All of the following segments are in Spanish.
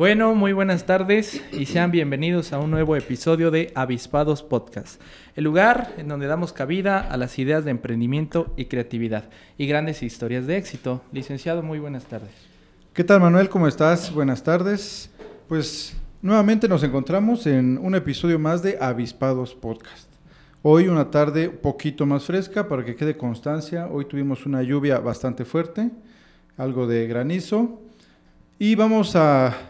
Bueno, muy buenas tardes y sean bienvenidos a un nuevo episodio de Avispados Podcast, el lugar en donde damos cabida a las ideas de emprendimiento y creatividad y grandes historias de éxito. Licenciado, muy buenas tardes. ¿Qué tal Manuel? ¿Cómo estás? Buenas tardes. Pues nuevamente nos encontramos en un episodio más de Avispados Podcast. Hoy una tarde un poquito más fresca para que quede constancia. Hoy tuvimos una lluvia bastante fuerte, algo de granizo. Y vamos a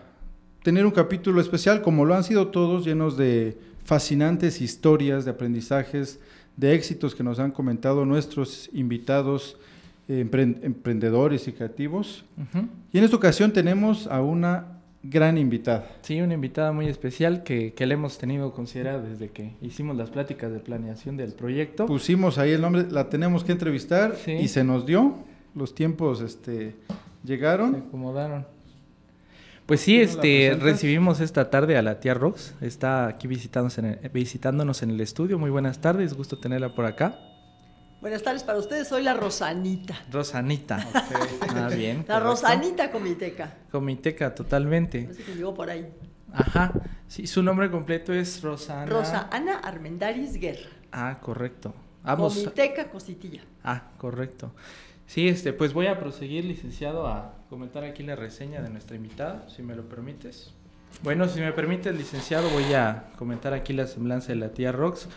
tener un capítulo especial, como lo han sido todos, llenos de fascinantes historias, de aprendizajes, de éxitos que nos han comentado nuestros invitados emprendedores y creativos. Y en esta ocasión tenemos a una gran invitada. Sí, una invitada muy especial que, que le hemos tenido considerada desde que hicimos las pláticas de planeación del proyecto. Pusimos ahí el nombre, la tenemos que entrevistar y se nos dio. Los tiempos este, llegaron. Se acomodaron. Pues sí, este, recibimos esta tarde a la tía Rox. Está aquí visitándonos en, el, visitándonos en el estudio. Muy buenas tardes, gusto tenerla por acá. Buenas tardes para ustedes, soy la Rosanita. Rosanita. Ah, bien. La Rosanita Comiteca. Comiteca, totalmente. Así que llegó por ahí. Ajá. Sí, su nombre completo es Rosana. Rosa Ana Armendaris Guerra. Ah, correcto. Vamos. Comiteca Cositilla. Ah, correcto. Sí, este, pues voy a proseguir, licenciado, a comentar aquí la reseña de nuestra invitada, si me lo permites. Bueno, si me permite, licenciado, voy a comentar aquí la semblanza de la tía Rox.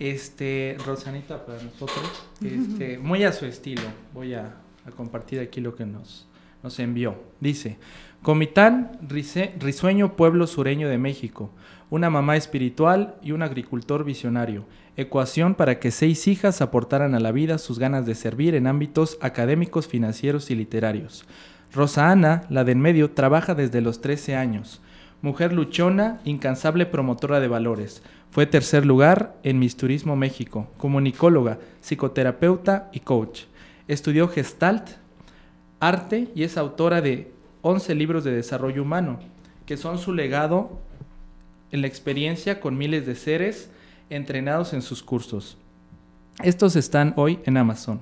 Este, Rosanita para nosotros, este, muy a su estilo, voy a, compartir aquí lo que nos, nos envió. Dice, Comitán, risueño pueblo sureño de México, una mamá espiritual y un agricultor visionario ecuación para que seis hijas aportaran a la vida sus ganas de servir en ámbitos académicos, financieros y literarios. Rosa Ana, la de en medio, trabaja desde los 13 años. Mujer luchona, incansable promotora de valores. Fue tercer lugar en Miss Turismo México, comunicóloga, psicoterapeuta y coach. Estudió Gestalt, arte y es autora de 11 libros de desarrollo humano, que son su legado en la experiencia con miles de seres entrenados en sus cursos. Estos están hoy en Amazon.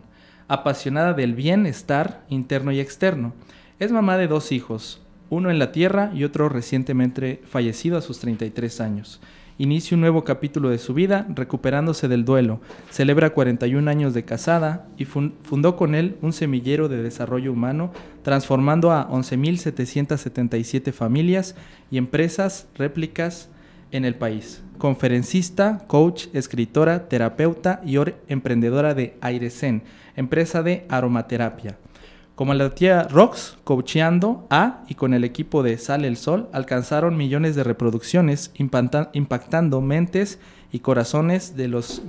Apasionada del bienestar interno y externo. Es mamá de dos hijos, uno en la tierra y otro recientemente fallecido a sus 33 años. Inicia un nuevo capítulo de su vida recuperándose del duelo. Celebra 41 años de casada y fundó con él un semillero de desarrollo humano, transformando a 11.777 familias y empresas réplicas en el país. Conferencista, coach, escritora, terapeuta y emprendedora de Airesen, empresa de aromaterapia. Como la tía Rox, coacheando a y con el equipo de Sale el Sol, alcanzaron millones de reproducciones, impactando mentes y corazones de los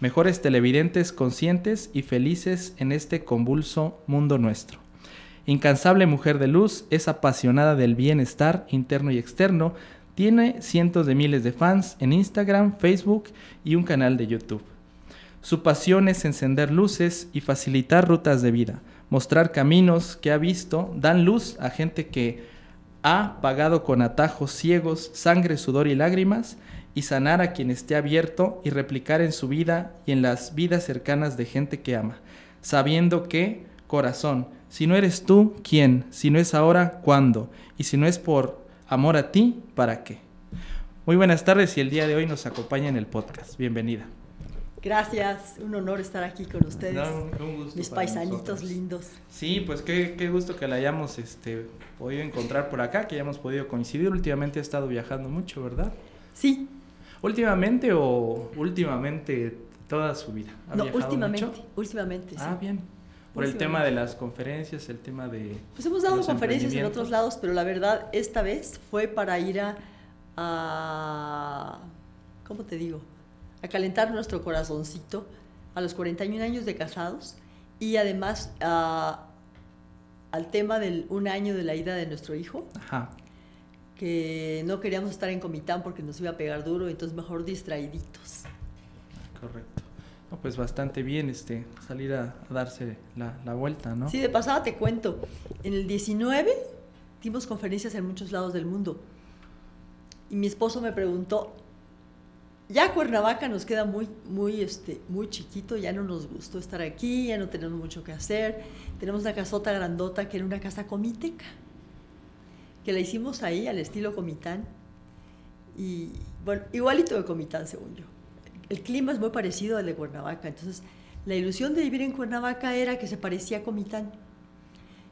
mejores televidentes conscientes y felices en este convulso mundo nuestro. Incansable mujer de luz, es apasionada del bienestar interno y externo, tiene cientos de miles de fans en Instagram, Facebook y un canal de YouTube. Su pasión es encender luces y facilitar rutas de vida, mostrar caminos que ha visto, dan luz a gente que ha pagado con atajos ciegos, sangre, sudor y lágrimas, y sanar a quien esté abierto y replicar en su vida y en las vidas cercanas de gente que ama, sabiendo que, corazón, si no eres tú, ¿quién? Si no es ahora, ¿cuándo? Y si no es por Amor a ti, ¿para qué? Muy buenas tardes y el día de hoy nos acompaña en el podcast. Bienvenida. Gracias, un honor estar aquí con ustedes. Mis paisanitos lindos. Sí, pues qué, qué, gusto que la hayamos este, podido encontrar por acá, que hayamos podido coincidir. Últimamente ha estado viajando mucho, ¿verdad? Sí. ¿Últimamente o últimamente toda su vida? no, últimamente, últimamente, Ah, bien. Por el tema de las conferencias, el tema de... Pues hemos dado conferencias en otros lados, pero la verdad esta vez fue para ir a, ¿cómo te digo? A calentar nuestro corazoncito a los 41 años de casados y además al tema del un año de la ida de nuestro hijo. Ajá. que no queríamos estar en Comitán porque nos iba a pegar duro, entonces mejor distraíditos. Correcto. No, pues bastante bien este, salir a, a darse la, la, vuelta, ¿no? Sí, de pasada te cuento. En el 19 dimos conferencias en muchos lados del mundo. Y mi esposo me preguntó, ya Cuernavaca nos queda muy, muy, este, muy chiquito, ya no nos gustó estar aquí, ya no tenemos mucho que hacer. Tenemos una casota grandota que era una casa comiteca, que la hicimos ahí al estilo Comitán. Y bueno, igualito de Comitán, según yo. El clima es muy parecido al de Cuernavaca, entonces la ilusión de vivir en Cuernavaca era que se parecía a Comitán.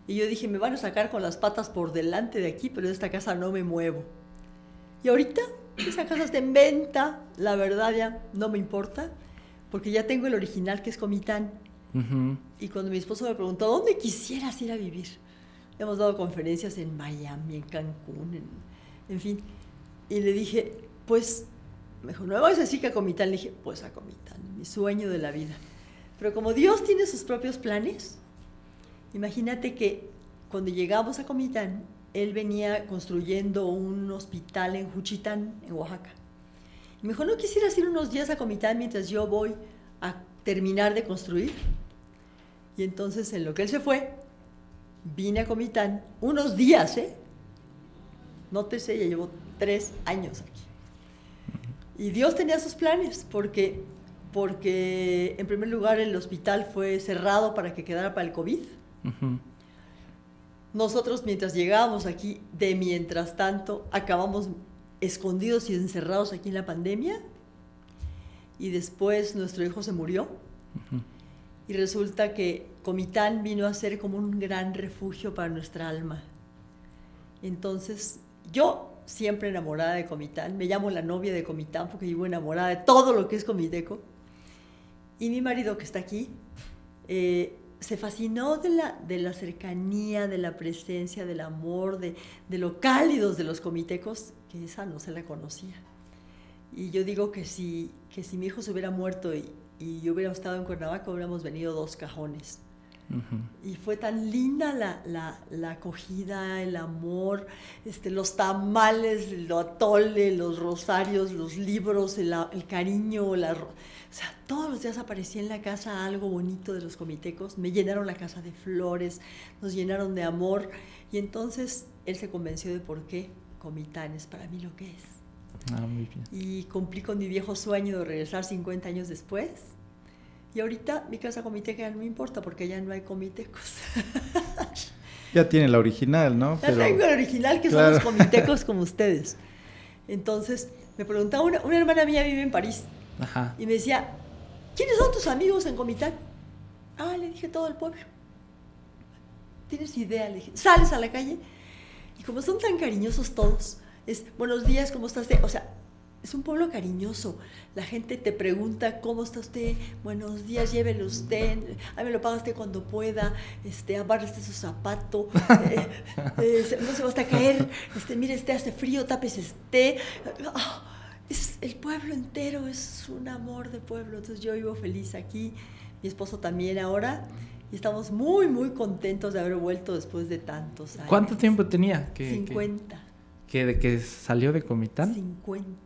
Y yo dije, me van a sacar con las patas por delante de aquí, pero de esta casa no me muevo. Y ahorita esa casa está en venta, la verdad ya no me importa, porque ya tengo el original que es Comitán. Uh -huh. Y cuando mi esposo me preguntó, ¿dónde quisieras ir a vivir? Hemos dado conferencias en Miami, en Cancún, en, en fin. Y le dije, pues, me dijo, ¿no me vas a decir que a Comitán? Le dije, pues a Comitán, mi sueño de la vida. Pero como Dios tiene sus propios planes, imagínate que cuando llegamos a Comitán, él venía construyendo un hospital en Juchitán, en Oaxaca. Y me dijo, ¿no quisieras ir unos días a Comitán mientras yo voy a terminar de construir? Y entonces, en lo que él se fue, vine a Comitán unos días, ¿eh? Nótese, ya llevo tres años aquí. Y Dios tenía sus planes, porque, porque en primer lugar el hospital fue cerrado para que quedara para el COVID. Uh. Nosotros mientras llegábamos aquí, de mientras tanto, acabamos escondidos y encerrados aquí en la pandemia. Y después nuestro hijo se murió. Uh -huh. Y resulta que Comitán vino a ser como un gran refugio para nuestra alma. Entonces, yo siempre enamorada de Comitán, me llamo la novia de Comitán porque vivo enamorada de todo lo que es Comiteco. Y mi marido que está aquí, eh, se fascinó de la, de la cercanía, de la presencia, del amor, de, de lo cálidos de los comitecos, que esa no se la conocía. Y yo digo que si, que si mi hijo se hubiera muerto y, y yo hubiera estado en Cuernavaca, hubiéramos venido dos cajones. Uh -huh. Y fue tan linda la, la, la, acogida, el amor, este, los tamales, el atole, los rosarios, los libros, el, el cariño, la, o sea, todos los días aparecía en la casa algo bonito de los comitecos, me llenaron la casa de flores, nos llenaron de amor y entonces él se convenció de por qué Comitán es para mí lo que es. Ah, muy bien. Y cumplí con mi viejo sueño de regresar 50 años después. Y ahorita mi casa comiteca no me importa porque ya no hay comitecos. ya tiene la original, ¿no? Ya Pero, tengo el original que claro. son los comitecos como ustedes. Entonces me preguntaba, una, una hermana mía vive en París Ajá. y me decía, ¿quiénes son tus amigos en Comitán? Ah, le dije todo el pueblo. ¿Tienes idea? Le dije, sales a la calle y como son tan cariñosos todos, es buenos días, ¿cómo estás? O sea, es un pueblo cariñoso. La gente te pregunta cómo está usted, buenos días, llévelo usted, ahí me lo paga usted cuando pueda, este, abárrese su zapato, eh, eh, no se va hasta caer, este, mire, este hace frío, tapes este. Oh, es, el pueblo entero es un amor de pueblo. Entonces yo vivo feliz aquí, mi esposo también ahora. Y estamos muy, muy contentos de haber vuelto después de tantos años. ¿Cuánto tiempo tenía? Que, 50. Que, que, de que salió de Comitán? 50.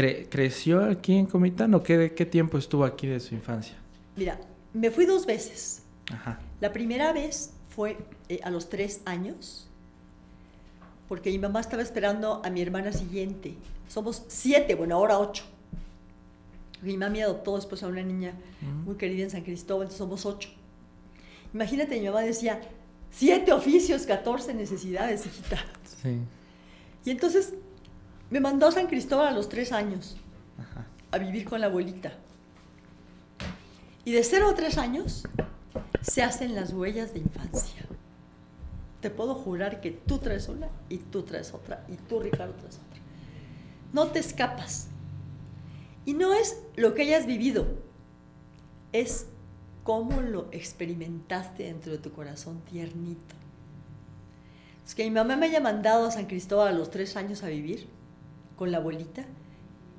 Cre ¿Creció aquí en Comitán o qué, qué tiempo estuvo aquí de su infancia? Mira, me fui dos veces. Ajá. La primera vez fue eh, a los tres años, porque mi mamá estaba esperando a mi hermana siguiente. Somos siete, bueno, ahora ocho. Mi mami adoptó después a una niña uh -huh. muy querida en San Cristóbal, entonces somos ocho. Imagínate, mi mamá decía, siete oficios, 14 necesidades, hijita. Sí. Y entonces me mandó a San Cristóbal a los tres años Ajá. a vivir con la abuelita. Y de cero a tres años se hacen las huellas de infancia. Te puedo jurar que tú traes una y tú traes otra y tú, Ricardo, traes otra. No te escapas. Y no es lo que hayas vivido, es cómo lo experimentaste dentro de tu corazón tiernito. Es que mi mamá me haya mandado a San Cristóbal a los tres años a vivir con la abuelita,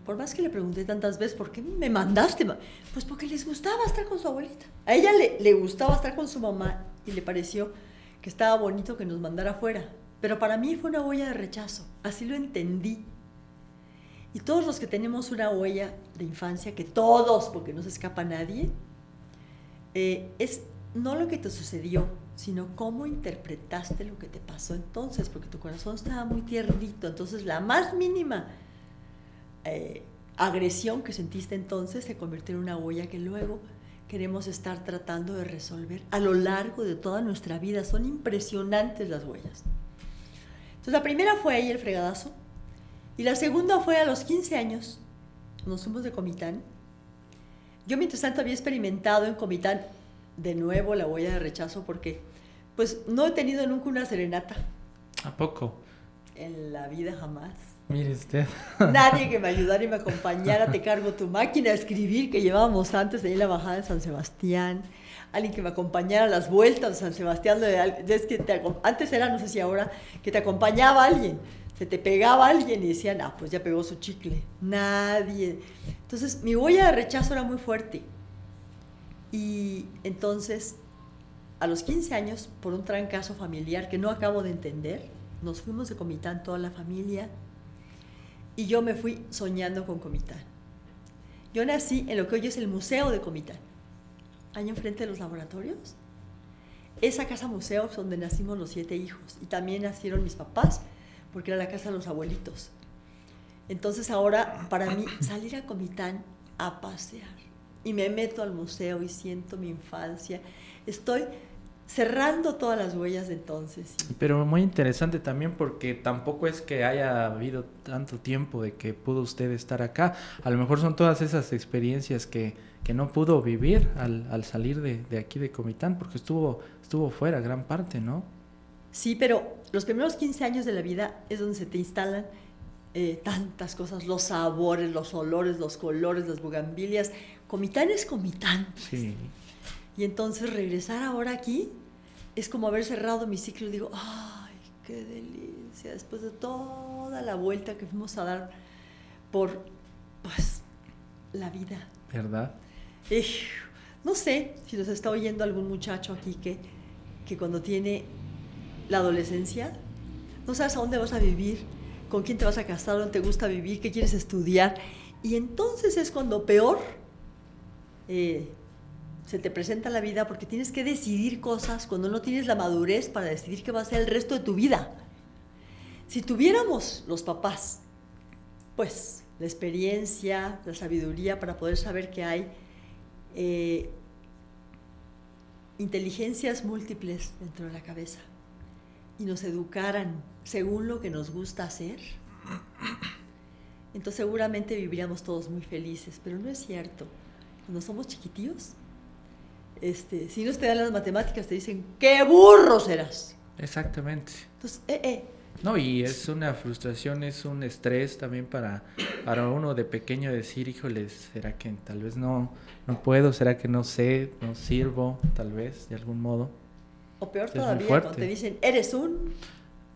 por más que le pregunté tantas veces, ¿por qué me mandaste? Pues porque les gustaba estar con su abuelita. A ella le, le gustaba estar con su mamá y le pareció que estaba bonito que nos mandara afuera. Pero para mí fue una huella de rechazo, así lo entendí. Y todos los que tenemos una huella de infancia, que todos, porque no se escapa nadie, eh, es no lo que te sucedió, sino cómo interpretaste lo que te pasó entonces, porque tu corazón estaba muy tiernito, entonces la más mínima eh, agresión que sentiste entonces se convirtió en una huella que luego queremos estar tratando de resolver a lo largo de toda nuestra vida. Son impresionantes las huellas. Entonces la primera fue ahí el fregadazo y la segunda fue a los 15 años. Nos fuimos de Comitán. Yo mientras tanto había experimentado en Comitán de nuevo la huella de rechazo porque pues no he tenido nunca una serenata. ¿A poco? En la vida jamás. Mire usted. Nadie que me ayudara y me acompañara, te cargo tu máquina a escribir que llevábamos antes de ir a la bajada de San Sebastián. Alguien que me acompañara a las vueltas de San Sebastián. Es que antes era, no sé si ahora, que te acompañaba alguien. Se te pegaba alguien y decían, ah, pues ya pegó su chicle. Nadie. Entonces mi huella de rechazo era muy fuerte. Y entonces, a los 15 años, por un trancazo familiar que no acabo de entender, nos fuimos de Comitán toda la familia y yo me fui soñando con Comitán. Yo nací en lo que hoy es el Museo de Comitán, ahí enfrente de los laboratorios. Esa casa museo es donde nacimos los siete hijos y también nacieron mis papás, porque era la casa de los abuelitos. Entonces ahora, para mí, salir a Comitán a pasear y me meto al museo y siento mi infancia, estoy cerrando todas las huellas de entonces. Pero muy interesante también porque tampoco es que haya habido tanto tiempo de que pudo usted estar acá. A lo mejor son todas esas experiencias que, que no pudo vivir al, al salir de, de, aquí de Comitán, porque estuvo, estuvo fuera gran parte, ¿no? Sí, pero los primeros 15 años de la vida es donde se te instalan eh, tantas cosas, los sabores, los olores, los colores, las bugambilias. Comitán es Comitán. Sí. Y entonces regresar ahora aquí es como haber cerrado mi ciclo y digo, ay, qué delicia, después de toda la vuelta que fuimos a dar por, pues, la vida. ¿Verdad? Eh, no sé si nos está oyendo algún muchacho aquí que, que cuando tiene la adolescencia, no sabes a dónde vas a vivir, con quién te vas a casar, dónde te gusta vivir, qué quieres estudiar. Y entonces es cuando peor eh, se te presenta la vida porque tienes que decidir cosas cuando no tienes la madurez para decidir qué va a ser el resto de tu vida. Si tuviéramos los papás, pues la experiencia, la sabiduría para poder saber que hay eh, inteligencias múltiples dentro de la cabeza y nos educaran según lo que nos gusta hacer, entonces seguramente viviríamos todos muy felices, pero no es cierto. Cuando somos chiquitillos, este, si no te dan las matemáticas, te dicen, ¡qué burro serás! Exactamente. Entonces, eh, eh. No, y es una frustración, es un estrés también para, para uno de pequeño decir, híjoles, ¿será que tal vez no, no puedo? ¿Será que no sé? ¿No sirvo? Tal vez, de algún modo. O peor todavía, cuando te dicen, eres un...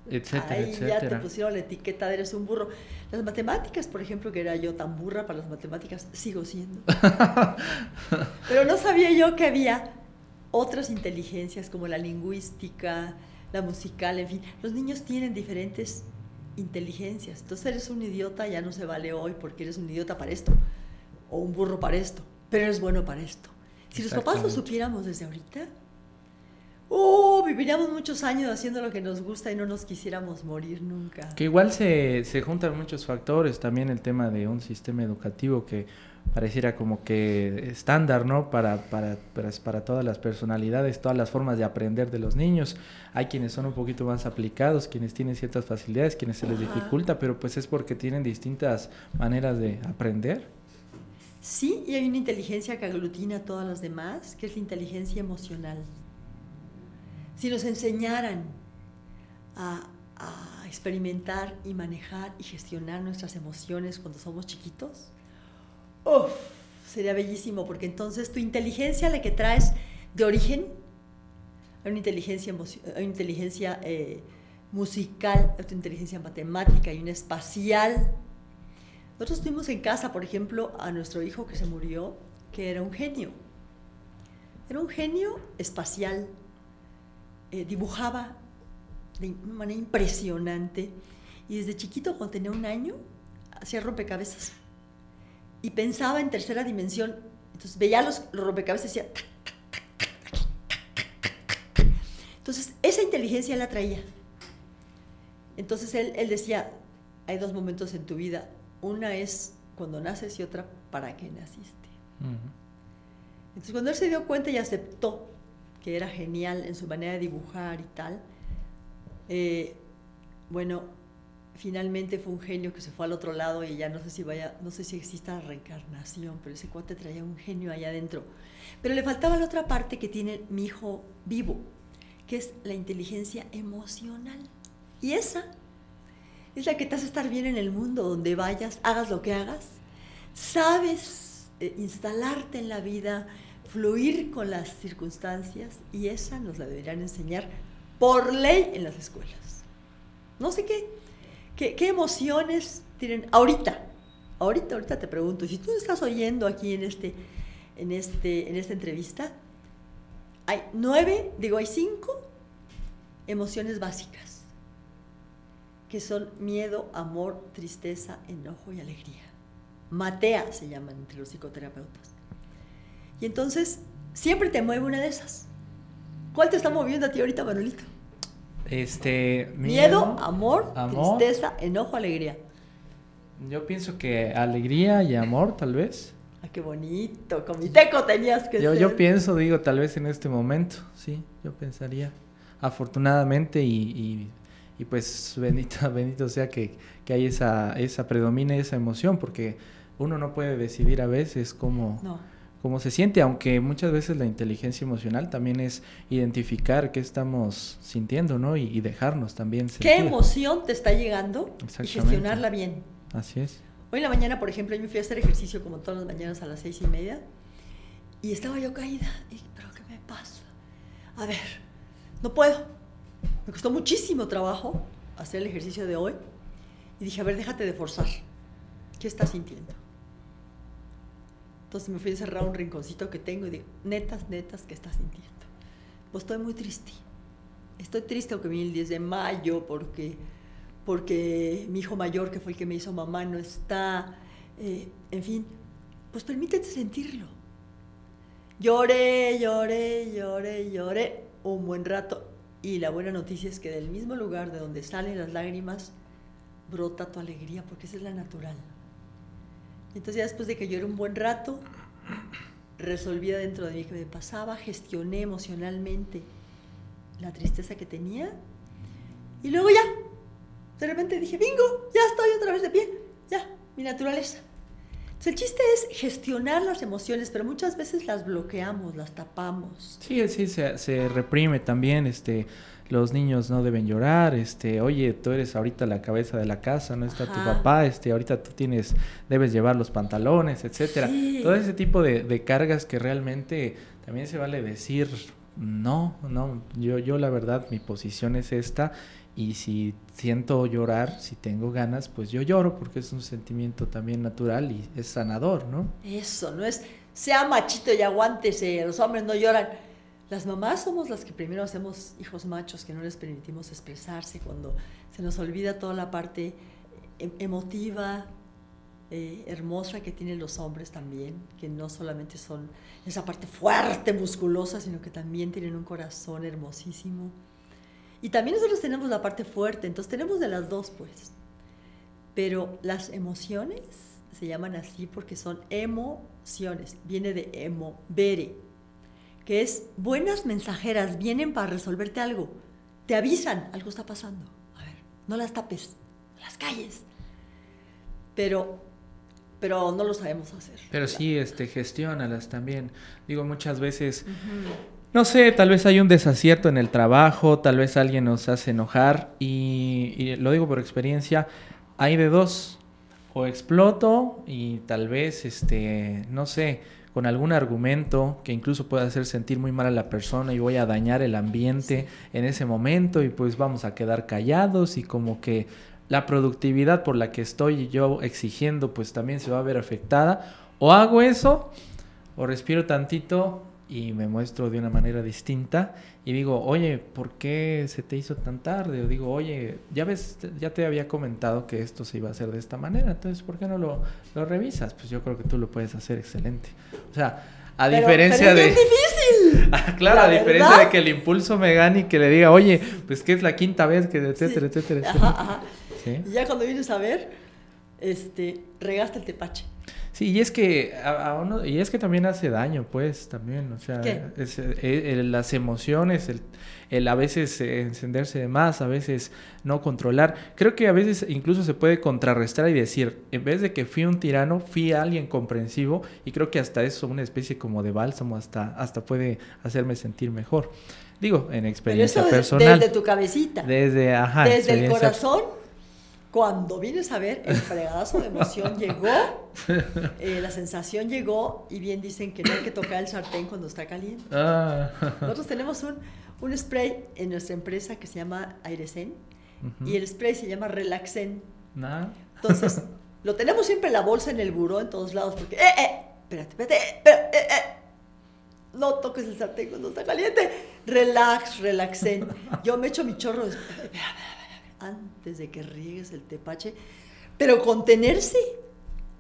Etcétera, Ahí etcétera. ya te pusieron la etiqueta de eres un burro. Las matemáticas, por ejemplo, que era yo tan burra para las matemáticas, sigo siendo. Pero no sabía yo que había otras inteligencias como la lingüística, la musical, en fin. Los niños tienen diferentes inteligencias. Entonces eres un idiota, ya no se vale hoy porque eres un idiota para esto, o un burro para esto, pero eres bueno para esto. Si los papás lo supiéramos desde ahorita, ¡Uh! Viviríamos muchos años haciendo lo que nos gusta y no nos quisiéramos morir nunca. Que igual se, se juntan muchos factores, también el tema de un sistema educativo que pareciera como que estándar, ¿no? Para, para, para, para, todas las personalidades, todas las formas de aprender de los niños. Hay quienes son un poquito más aplicados, quienes tienen ciertas facilidades, quienes se les Ajá. dificulta, pero pues es porque tienen distintas maneras de aprender. Sí, y hay una inteligencia que aglutina a todas las demás, que es la inteligencia emocional. Si nos enseñaran a, experimentar y manejar y gestionar nuestras emociones cuando somos chiquitos, ¡uf! sería bellísimo, porque entonces tu inteligencia, la que traes de origen, hay una inteligencia, emocio- hay una eh, musical, hay una inteligencia matemática y una espacial. Nosotros tuvimos en casa, por ejemplo, a nuestro hijo que se murió, que era un genio. Era un genio espacial. Eh, dibujaba de una manera impresionante. Y desde chiquito, cuando tenía un año, hacía rompecabezas. Y pensaba en tercera dimensión. Entonces veía los, los rompecabezas y decía... Entonces, esa inteligencia la traía. Entonces él, él decía, hay dos momentos en tu vida. Una es cuando naces y otra para qué naciste. Entonces cuando él se dio cuenta y aceptó que era genial en su manera de dibujar y tal, eh, bueno, finalmente fue un genio que se fue al otro lado y ya no sé si vaya, no sé si exista reencarnación, pero ese cuate traía un genio allá adentro. Pero le faltaba la otra parte que tiene mi hijo vivo, que es la inteligencia emocional. Y esa es la que te hace estar bien en el mundo, donde vayas, hagas lo que hagas, sabes eh, instalarte en la vida, fluir con las circunstancias y esa nos la deberían enseñar por ley en las escuelas. No sé qué, qué, qué emociones tienen ahorita. Ahorita, ahorita te pregunto, si tú estás oyendo aquí en, este, en, este, en esta entrevista, hay nueve, digo, hay cinco emociones básicas, que son miedo, amor, tristeza, enojo y alegría. Matea se llaman entre los psicoterapeutas. Y entonces, siempre te mueve una de esas. ¿Cuál te está moviendo a ti ahorita, Manuelito? Este. Miedo, amor, tristeza, enojo, alegría. Yo pienso que alegría y amor, tal vez. Ah, qué bonito. Con mi teco tenías que yo, ser. Yo pienso, digo, tal vez en este momento, sí, yo pensaría. Afortunadamente y, y, pues bendito, bendito sea que, que hay esa, esa predomina esa emoción, porque uno no puede decidir a veces cómo, cómo se siente, aunque muchas veces la inteligencia emocional también es identificar qué estamos sintiendo, ¿no? Y, dejarnos también sentir. ¿Qué emoción te está llegando? Y gestionarla bien. Así es. Hoy en la mañana, por ejemplo, yo me fui a hacer ejercicio como todas las mañanas a las seis y media y estaba yo caída. Y, ¿pero qué me pasa? A ver, no puedo. Me costó muchísimo trabajo hacer el ejercicio de hoy y dije, a ver, déjate de forzar. ¿Qué estás sintiendo? Entonces me fui a encerrar un rinconcito que tengo y digo, netas, netas, ¿qué estás sintiendo? Pues estoy muy triste. Estoy triste el 10 de mayo porque, porque mi hijo mayor, que fue el que me hizo mamá, no está. Eh, en fin, pues permítete sentirlo. Lloré, lloré, lloré, lloré un buen rato. Y la buena noticia es que del mismo lugar de donde salen las lágrimas, brota tu alegría, porque esa es la natural. Entonces ya después de que lloré un buen rato, resolví dentro de mí qué me pasaba, gestioné emocionalmente la tristeza que tenía y luego ya, de repente dije, bingo, ya estoy otra vez de pie, ya, mi naturaleza. Entonces el chiste es gestionar las emociones, pero muchas veces las bloqueamos, las tapamos. Sí, sí, se, se reprime también, este los niños no deben llorar, este, oye, tú eres ahorita la cabeza de la casa, no está tu papá, este, ahorita tú tienes, debes llevar los pantalones, etcétera. Todo ese tipo de, cargas que realmente también se vale decir, no, no, yo, yo la verdad, mi posición es esta, y si siento llorar, si tengo ganas, pues yo lloro, porque es un sentimiento también natural y es sanador, ¿no? Eso, no es, sea machito y aguántese, los hombres no lloran las mamás somos las que primero hacemos hijos machos, que no les permitimos expresarse cuando se nos olvida toda la parte em, emotiva, eh, hermosa que tienen los hombres también, que no solamente son esa parte fuerte, musculosa, sino que también tienen un corazón hermosísimo. Y también nosotros tenemos la parte fuerte, entonces tenemos de las dos, pues. Pero las emociones se llaman así porque son emociones, viene de emo, vere, que es buenas mensajeras, vienen para resolverte algo, te avisan, algo está pasando. A ver, no las tapes, las calles. Pero pero no lo sabemos hacer. Pero sí, este, gestiónalas también. Digo, muchas veces, no sé, tal vez hay un desacierto en el trabajo, tal vez alguien nos hace enojar y, y, lo digo por experiencia, hay de dos, o exploto y tal vez, este, no sé, con algún argumento que incluso pueda hacer sentir muy mal a la persona y voy a dañar el ambiente en ese momento y pues vamos a quedar callados y como que la productividad por la que estoy yo exigiendo pues también se va a ver afectada. O hago eso o respiro tantito y me muestro de una manera distinta y digo, oye, ¿por qué se te hizo tan tarde? O digo, oye, ya ves, ya te había comentado que esto se iba a hacer de esta manera, entonces, ¿por qué no lo, lo revisas? Pues yo creo que tú lo puedes hacer excelente. O sea, a Pero- diferencia pero de... es difícil. Ah, claro, La a diferencia verdad. de que el impulso me gane y que le diga, oye, pues que es la quinta vez que, etcétera, Sí. etcétera, Ajá, etcétera. ajá. ¿Sí? Y ya cuando vienes a ver, este, regaste el tepache. Sí, y es que a, a uno, y es que también hace daño, pues, también, o sea, ¿Qué? es, eh, eh, las emociones, el, el a veces eh, encenderse de más, a veces no controlar. Creo que a veces incluso se puede contrarrestar y decir, en vez de que fui un tirano, fui alguien comprensivo, y creo que hasta eso, una especie como de bálsamo, hasta, hasta puede hacerme sentir mejor. Digo, en Pero experiencia eso personal. desde tu cabecita. Desde, ajá, desde el corazón, cuando vienes a ver, el fregadazo de emoción llegó, eh, la sensación llegó, y bien dicen que no hay que tocar el sartén cuando está caliente. Ah, Nosotros tenemos un, un spray en nuestra empresa que se llama Airesen, ujú. y el spray se llama Relaxen. Nah. Entonces, lo tenemos siempre en la bolsa, en el buró, en todos lados, porque, ¡eh, eh! Espérate, espérate, eh, espera, eh, eh. No toques el sartén cuando está caliente. Relax, relaxen. Yo me echo mi chorro de- antes de que riegues el tepache. Pero contenerse.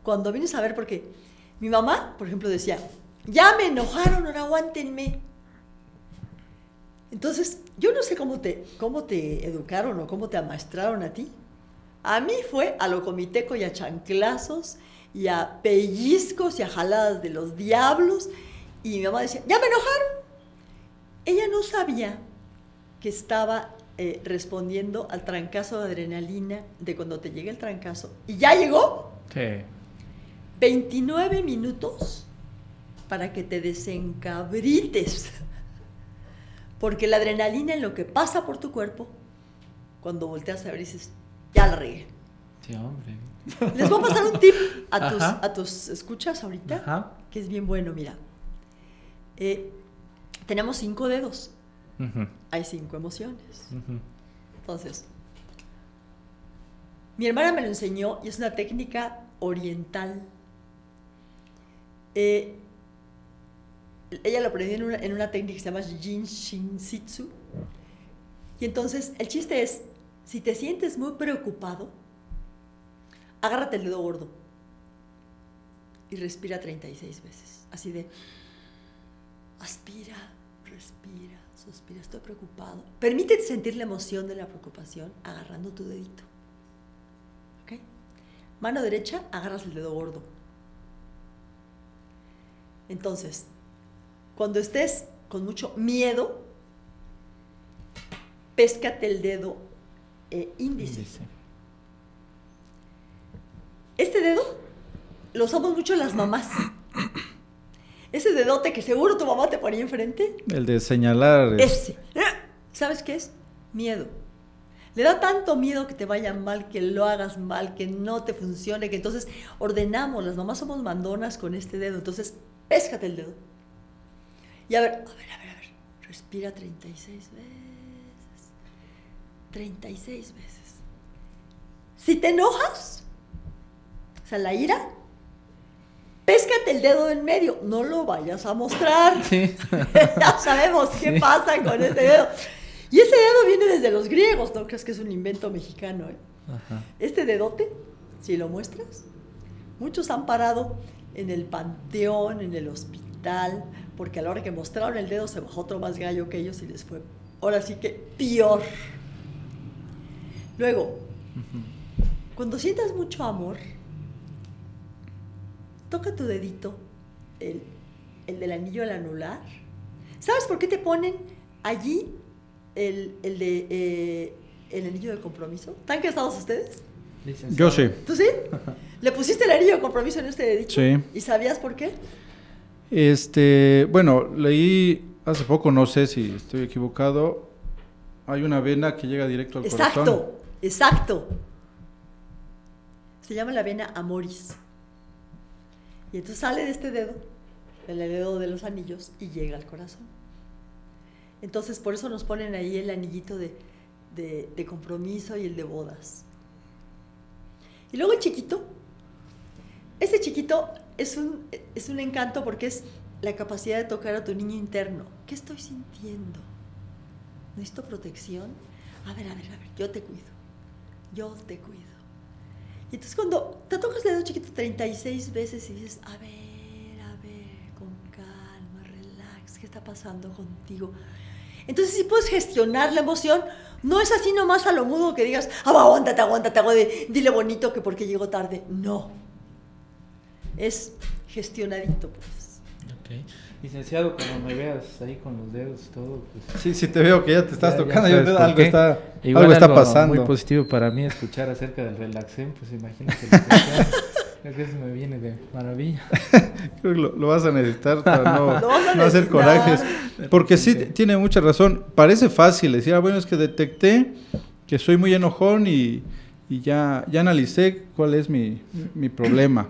Cuando vienes a ver, porque mi mamá, por ejemplo, decía, ya me enojaron, ahora aguántenme. Entonces, yo no sé cómo te, cómo te educaron o cómo te amaestraron a ti. A mí fue a lo comiteco y a chanclazos y a pellizcos y a jaladas de los diablos. Y mi mamá decía, ya me enojaron. Ella no sabía que estaba eh, respondiendo al trancazo de adrenalina de cuando te llega el trancazo. Y ya llegó Sí. 29 minutos para que te desencabrites. Porque la adrenalina en lo que pasa por tu cuerpo, cuando volteas a ver dices, ya la regué. Sí, hombre. Les voy a pasar un tip a tus, Ajá. a tus escuchas ahorita, Ajá. que es bien bueno, mira. Eh, tenemos cinco dedos, Hay cinco emociones. Entonces, mi hermana me lo enseñó y es una técnica oriental. Eh, ella lo aprendió en una, en una técnica que se llama Jin Shin Sitsu. Y entonces, el chiste es, si te sientes muy preocupado, agárrate el dedo gordo y respira 36 veces. Así de, aspira, respira, suspira, estoy preocupado. Permítete sentir la emoción de la preocupación agarrando tu dedito. ¿Ok? Mano derecha, agarras el dedo gordo. Entonces, cuando estés con mucho miedo, péscate el dedo eh, índice. Índice. Este dedo lo usamos mucho las mamás. Ese dedote que seguro tu mamá te ponía enfrente, El de señalar. es- ese. ¿Sabes qué es? Miedo. Le da tanto miedo que te vaya mal, que lo hagas mal, que no te funcione, que entonces ordenamos, las mamás somos mandonas con este dedo, entonces péscate el dedo. Y a ver, a ver, a ver, a ver, respira 36 veces. 36 veces. Si te enojas, o sea, la ira, péscate el dedo en medio, no lo vayas a mostrar. Sí. ya sabemos qué Sí. pasa con ese dedo. Y ese dedo viene desde los griegos, no crees que es un invento mexicano. ¿eh? Ajá. Este dedote, si lo muestras, muchos han parado en el panteón, en el hospital, porque a la hora que mostraron el dedo se bajó otro más gallo que ellos y les fue, ahora sí que peor. Luego, cuando sientas mucho amor, toca tu dedito, el, el del anillo al anular. ¿Sabes por qué te ponen allí el, el de eh, el anillo de compromiso? ¿Están casados ustedes? Licenciado. Yo sí. ¿Tú sí? ¿Le pusiste el anillo de compromiso en este dedito? Sí. ¿Y sabías por qué? Este, bueno, leí hace poco, no sé si estoy equivocado. Hay una vena que llega directo al Exacto, corazón. exacto. Se llama la vena amoris. Y entonces sale de este dedo, del dedo de los anillos, y llega al corazón. Entonces por eso nos ponen ahí el anillito de, de- de compromiso y el de bodas. Y luego el chiquito. Ese chiquito es un, es un encanto porque es la capacidad de tocar a tu niño interno. ¿Qué estoy sintiendo? ¿Necesito protección? A ver, a ver, a ver, yo te cuido. Yo te cuido. Y entonces cuando te tocas el dedo chiquito 36 veces y dices, a ver, a ver, con calma, relax, ¿qué está pasando contigo? Entonces si puedes gestionar la emoción, no es así nomás a lo mudo que digas, ah, aguántate, aguántate, aguántate, dile bonito que porque llego tarde. No. Es gestionadito, pues. Ok. Licenciado, como me veas ahí con los dedos y todo, pues... Sí, sí te veo que ya te estás Ya- ya tocando, sabes algo está, Igual algo está pasando. muy positivo para mí escuchar acerca del relaxen, pues imagínate. Creo que eso me viene de maravilla. Creo que lo, lo vas a necesitar para no, no hacer corajes. Porque sí, tiene mucha razón. Parece fácil decir, ah, bueno, es que detecté que soy muy enojón y, y ya, ya analicé cuál es mi, mi problema.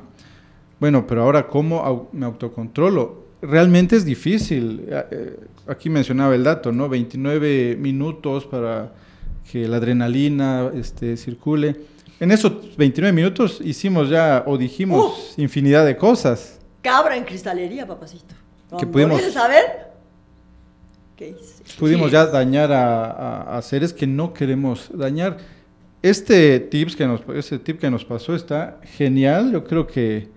Bueno, pero ahora, ¿cómo au- me autocontrolo? Realmente es difícil. Eh, eh, Aquí mencionaba el dato, ¿no? 29 minutos para que la adrenalina este, circule. En esos 29 minutos hicimos ya o dijimos infinidad de cosas. Cabra en cristalería, papacito. Que pudimos- ver, ¿qué hice? Pudimos Sí. ya dañar a, a- a seres que no queremos dañar. Este, tips que nos, este tip que nos pasó está genial. Yo creo que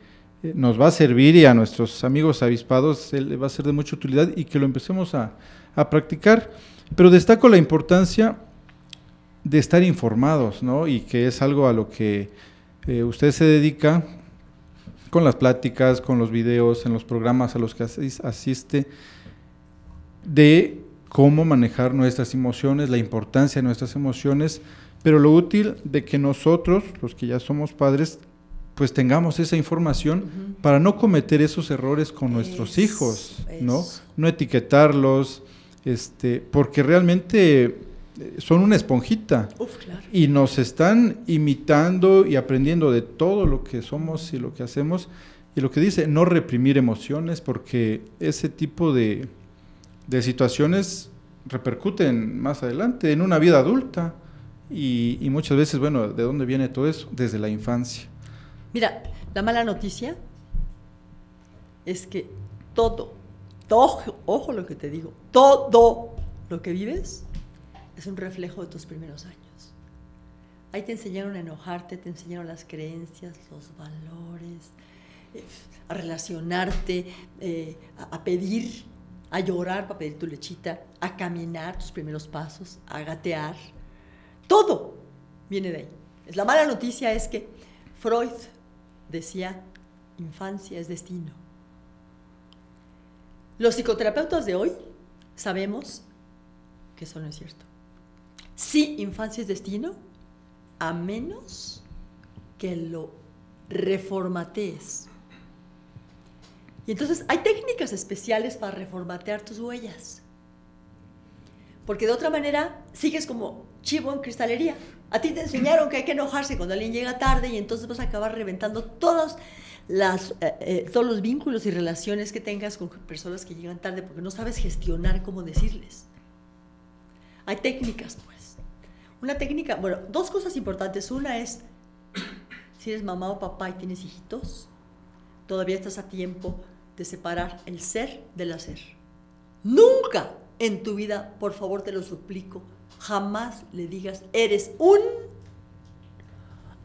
nos va a servir y a nuestros amigos avispados eh, le va a ser de mucha utilidad y que lo empecemos a, a practicar. Pero destaco la importancia de estar informados, ¿no? Y que es algo a lo que eh, usted se dedica con las pláticas, con los videos, en los programas a los que asis- asiste de cómo manejar nuestras emociones, la importancia de nuestras emociones, pero lo útil de que nosotros, los que ya somos padres, pues tengamos esa información para no cometer esos errores con nuestros hijos, ¿no? No etiquetarlos, este, porque realmente eh, son una esponjita Uf, claro. y nos están imitando y aprendiendo de todo lo que somos y lo que hacemos. Y lo que dice, no reprimir emociones, porque ese tipo de, de situaciones repercuten más adelante en una vida adulta. Y, y muchas veces, bueno, ¿de dónde viene todo eso? Desde la infancia. Mira, la mala noticia es que todo, ojo lo que te digo, todo lo que vives es un reflejo de tus primeros años. Ahí te enseñaron a enojarte, te enseñaron las creencias, los valores, eh, a relacionarte, eh, a, a pedir, a llorar para pedir tu lechita, a caminar tus primeros pasos, a gatear. Todo viene de ahí. La mala noticia es que Freud decía, infancia es destino. Los psicoterapeutas de hoy sabemos que eso no es cierto. Sí, infancia es destino, a menos que lo reformatees. Y entonces hay técnicas especiales para reformatear tus huellas. Porque de otra manera sigues como chivo en cristalería. A ti te enseñaron que hay que enojarse cuando alguien llega tarde y entonces vas a acabar reventando todas las, eh, eh, todos los vínculos y relaciones que tengas con personas que llegan tarde porque no sabes gestionar cómo decirles. Hay técnicas, pues. Una técnica, bueno, dos cosas importantes. Una es, si eres mamá o papá y tienes hijitos, todavía estás a tiempo de separar el ser del hacer. Nunca en tu vida, por favor te lo suplico, jamás le digas eres un,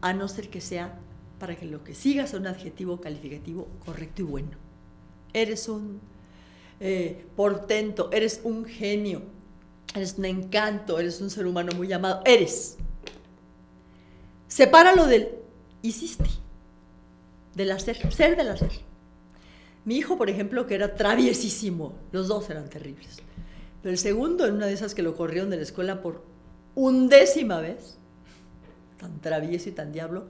a no ser que sea para que lo que siga sea un adjetivo calificativo correcto y bueno. Eres un eh, portento, eres un genio, eres un encanto, eres un ser humano muy amado, eres. Sepáralo del hiciste, del hacer, ser del hacer. Mi hijo, por ejemplo, que era traviesísimo, los dos eran terribles. Pero el segundo, en una de esas que lo corrieron de la escuela por undécima vez, tan travieso y tan diablo,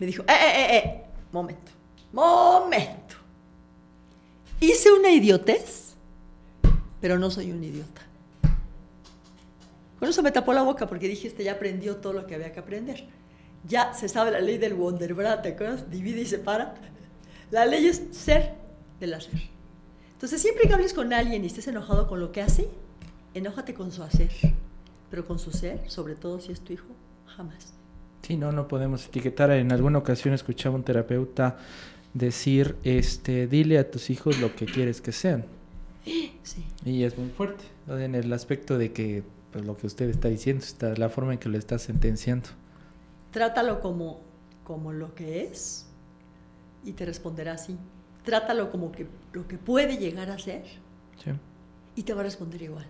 me dijo, eh, eh, eh, eh, momento, momento. Hice una idiotez, pero no soy un idiota. Con eso me tapó la boca porque dije, este ya aprendió todo lo que había que aprender. Ya se sabe la ley del Wonderbra, ¿te acuerdas? Divide y separa. La ley es ser del hacer. Entonces, siempre que hables con alguien y estés enojado con lo que hace, enójate con su hacer. Pero con su ser, sobre todo si es tu hijo, jamás. Sí, no, no podemos etiquetar. En alguna ocasión escuchaba un terapeuta decir, este, dile a tus hijos lo que quieres que sean. Sí. Y es muy fuerte, ¿no? en el aspecto de que pues, lo que usted está diciendo, está, la forma en que lo está sentenciando. Trátalo como, como lo que es y te responderá así. Trátalo como que, lo que puede llegar a ser Sí. y te va a responder igual.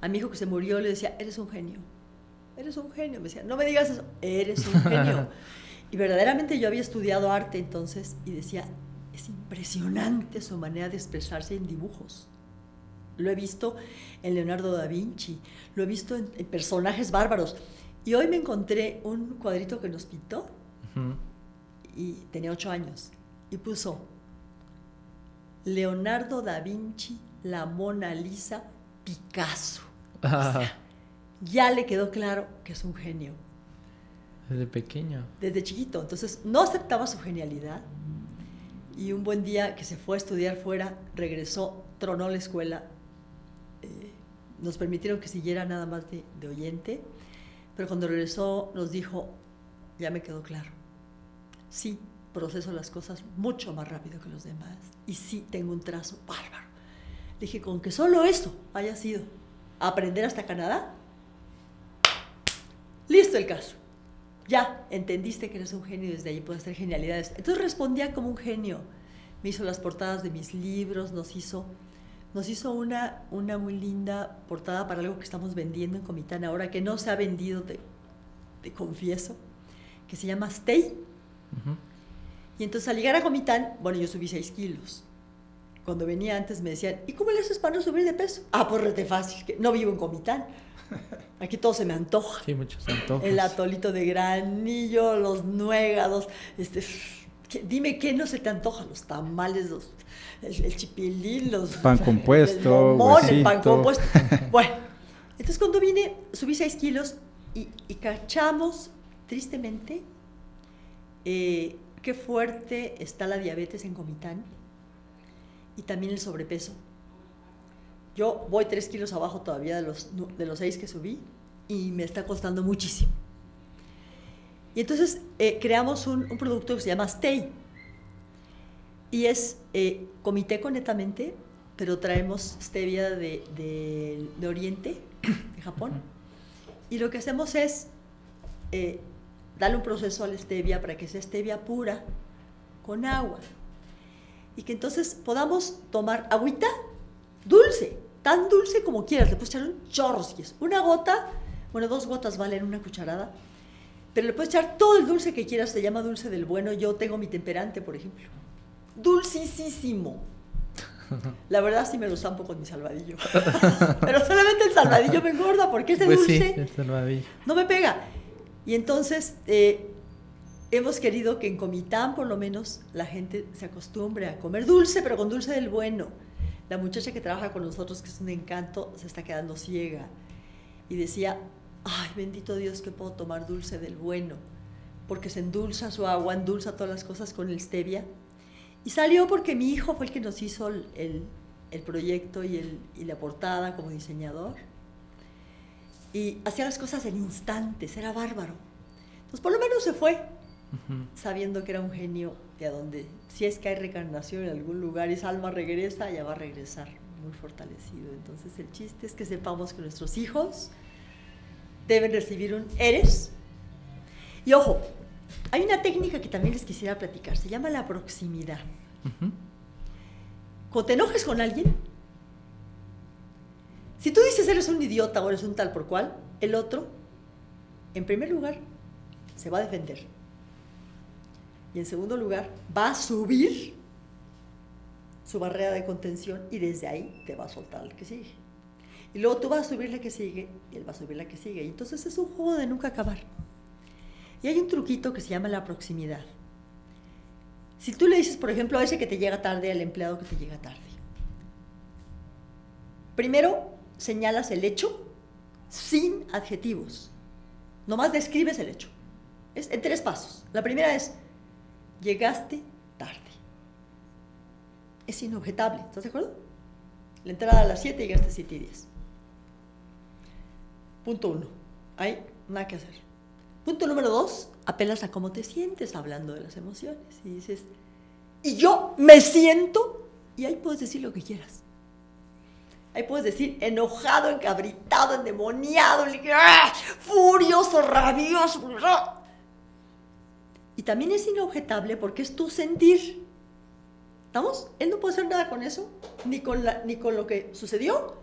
A mi hijo que se murió le decía, eres un genio. Eres un genio. Me decía, no me digas eso, eres un genio. y verdaderamente yo había estudiado arte entonces y decía, es impresionante su manera de expresarse en dibujos. Lo he visto en Leonardo da Vinci, lo he visto en, en personajes bárbaros. Y hoy me encontré un cuadrito que nos pintó y tenía ocho años y puso Leonardo da Vinci, la Mona Lisa, Picasso. Ya le quedó claro que es un genio desde pequeño. desde chiquito. Entonces no aceptaba su genialidad y un buen día que se fue a estudiar fuera, regresó, tronó la escuela. eh, nos permitieron que siguiera nada más de, de oyente, pero cuando regresó nos dijo, ya me quedó claro, sí, proceso las cosas mucho más rápido que los demás y sí tengo un trazo bárbaro. Le dije, con que solo esto haya sido aprender hasta Canadá, listo el caso. Ya entendiste que eres un genio y desde ahí puedes hacer genialidades. Entonces respondía como un genio. Me hizo las portadas de mis libros, nos hizo, nos hizo una, una muy linda portada para algo que estamos vendiendo en Comitán ahora, que no se ha vendido, te, te confieso, que se llama Stay. Y entonces al llegar a Comitán, bueno, yo subí 6 kilos. Cuando venía antes me decían, ¿y cómo le haces para no subir de peso? Ah, pues rete fácil, que no vivo en Comitán. Aquí todo se me antoja. Sí, muchos antojos. El atolito de granillo, los nuegados, este, ¿qué- dime qué no se te antoja, los tamales, los, el, el chipilín, los Pan compuesto, el momón, el pan compuesto. Bueno, entonces cuando vine subí 6 kilos y, y cachamos tristemente eh, qué fuerte está la diabetes en Comitán y también el sobrepeso. Yo voy 3 kilos abajo todavía de los, de los 6 que subí y me está costando muchísimo. Y entonces eh, creamos un, producto que se llama Stay. Y es eh, comité con netamente, pero traemos stevia de, de- de Oriente, de Japón. Y lo que hacemos es eh, darle un proceso a la stevia para que sea stevia pura con agua. Y que entonces podamos tomar agüita dulce, tan dulce como quieras. Le puedes echar un chorro si quieres. Una gota, bueno, dos gotas valen una cucharada. Pero le puedes echar todo el dulce que quieras, se llama dulce del bueno. Yo tengo mi temperante, por ejemplo. Dulcisísimo. La verdad sí me lo zampo con mi salvadillo. Pero solamente el salvadillo me engorda porque ese Pues sí, dulce el salvadillo. no me pega. Y entonces eh, hemos querido que en Comitán por lo menos la gente se acostumbre a comer dulce, pero con dulce del bueno. La muchacha que trabaja con nosotros, que es un encanto, se está quedando ciega. Y decía, ay, bendito Dios que puedo tomar dulce del bueno, porque se endulza su agua, endulza todas las cosas con el stevia. Y salió porque mi hijo fue el que nos hizo el, el- proyecto y, el- y la portada como diseñador y hacía las cosas en instantes, era bárbaro. Entonces, por lo menos se fue, Sabiendo que era un genio de a donde, si es que hay reencarnación en algún lugar y esa alma regresa, ya va a regresar muy fortalecido. Entonces, el chiste es que sepamos que nuestros hijos deben recibir un eres. Y ojo, hay una técnica que también les quisiera platicar, se llama la proximidad. Cuando te enojes con alguien, si tú dices eres un idiota o eres un tal por cual, el otro, en primer lugar, se va a defender. Y en segundo lugar, va a subir su barrera de contención y desde ahí te va a soltar al que sigue. Y luego tú vas a subir la que sigue y él va a subir la que sigue. Y entonces es un juego de nunca acabar. Y hay un truquito que se llama la proximidad. Si tú le dices, por ejemplo, a ese que te llega tarde, al empleado que te llega tarde, primero señalas el hecho sin adjetivos. Nomás describes el hecho. Es en tres pasos. La primera es, llegaste tarde. Es inobjetable, ¿estás de acuerdo? La entrada a las 7 llegaste a 7 y 10. Punto uno. Hay nada que hacer. Punto número dos, apelas a cómo te sientes hablando de las emociones. Y dices, y yo me siento y ahí puedes decir lo que quieras. Ahí puedes decir enojado, encabritado, endemoniado, ¡ah! furioso, rabioso. Y también es inobjetable porque es tu sentir. ¿Estamos? Él no puede hacer nada con eso, ni con, la, ni con lo que sucedió,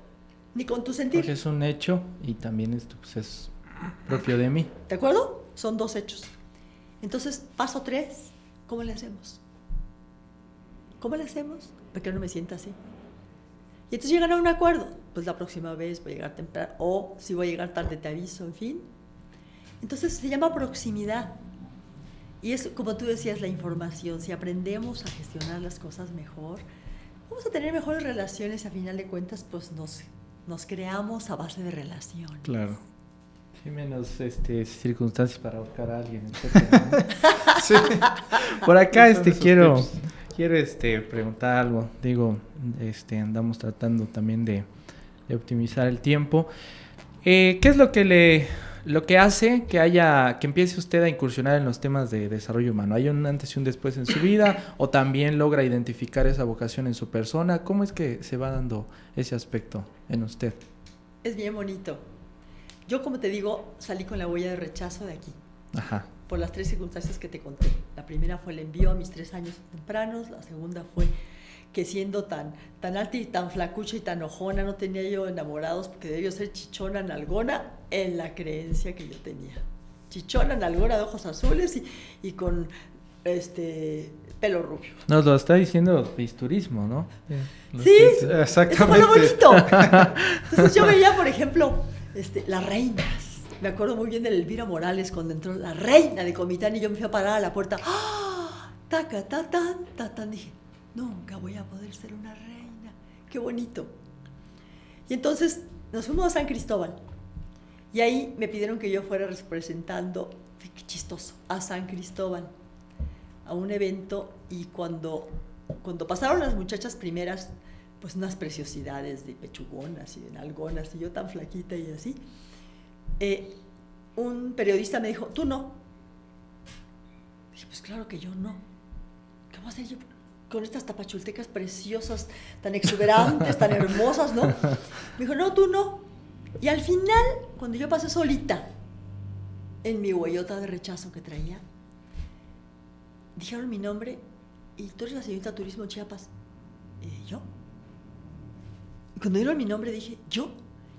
ni con tu sentir. Porque es un hecho y también esto pues, es propio de mí. ¿De acuerdo? Son dos hechos. Entonces, paso tres, ¿cómo le hacemos? ¿Cómo le hacemos? Porque no me sienta así. Y entonces llegan a un acuerdo. Pues la próxima vez voy a llegar temprano, o si voy a llegar tarde te aviso, en fin. Entonces se llama proximidad. Y es, como tú decías, la información. Si aprendemos a gestionar las cosas mejor, vamos a tener mejores relaciones. A final de cuentas, pues nos, nos creamos a base de relación. Claro. Sí, menos este, circunstancias para buscar a alguien. Sí. Por acá este quiero tips. quiero este preguntar algo. Digo, este andamos tratando también de, de optimizar el tiempo. Eh, ¿Qué es lo que le lo que hace que haya que empiece usted a incursionar en los temas de desarrollo humano? ¿Hay un antes y un después en su vida o también logra identificar esa vocación en su persona? ¿Cómo es que se va dando ese aspecto en usted? Es bien bonito. Yo, como te digo, salí con la huella de rechazo de aquí. Ajá. por las tres circunstancias que te conté. La primera fue el envío a mis tres años tempranos, la segunda fue que siendo tan, tan alta y tan flacucha y tan ojona, no tenía yo enamorados porque debió ser chichona nalgona en la creencia que yo tenía. Chichona nalgona de ojos azules y, y con este pelo rubio. Nos lo está diciendo bisturismo, ¿no? Sí, Eso fue Exactamente. lo bonito. Entonces yo veía, por ejemplo, este, las reinas. Me acuerdo muy bien de Elvira Morales cuando entró la reina de Comitán y yo me fui a parar a la puerta. ¡Ah! Taca, ta, tan, ta, tan. Dije, nunca voy a poder ser una reina. Qué bonito. Y entonces nos fuimos a San Cristóbal. Y ahí me pidieron que yo fuera representando, qué chistoso, a San Cristóbal, a un evento. Y cuando, cuando pasaron las muchachas primeras, pues unas preciosidades de pechugonas y de nalgonas, y yo tan flaquita y así, eh, un periodista me dijo, tú no. Dije, pues claro que yo no. ¿Qué voy a hacer yo con estas tapachultecas preciosas, tan exuberantes, tan hermosas, no? Me dijo, no, tú no. Y al final, cuando yo pasé solita en mi huellota de rechazo que traía, dijeron mi nombre y tú eres la señorita Turismo Chiapas. Eh, ¿Yo? Y cuando dieron mi nombre dije, ¿yo?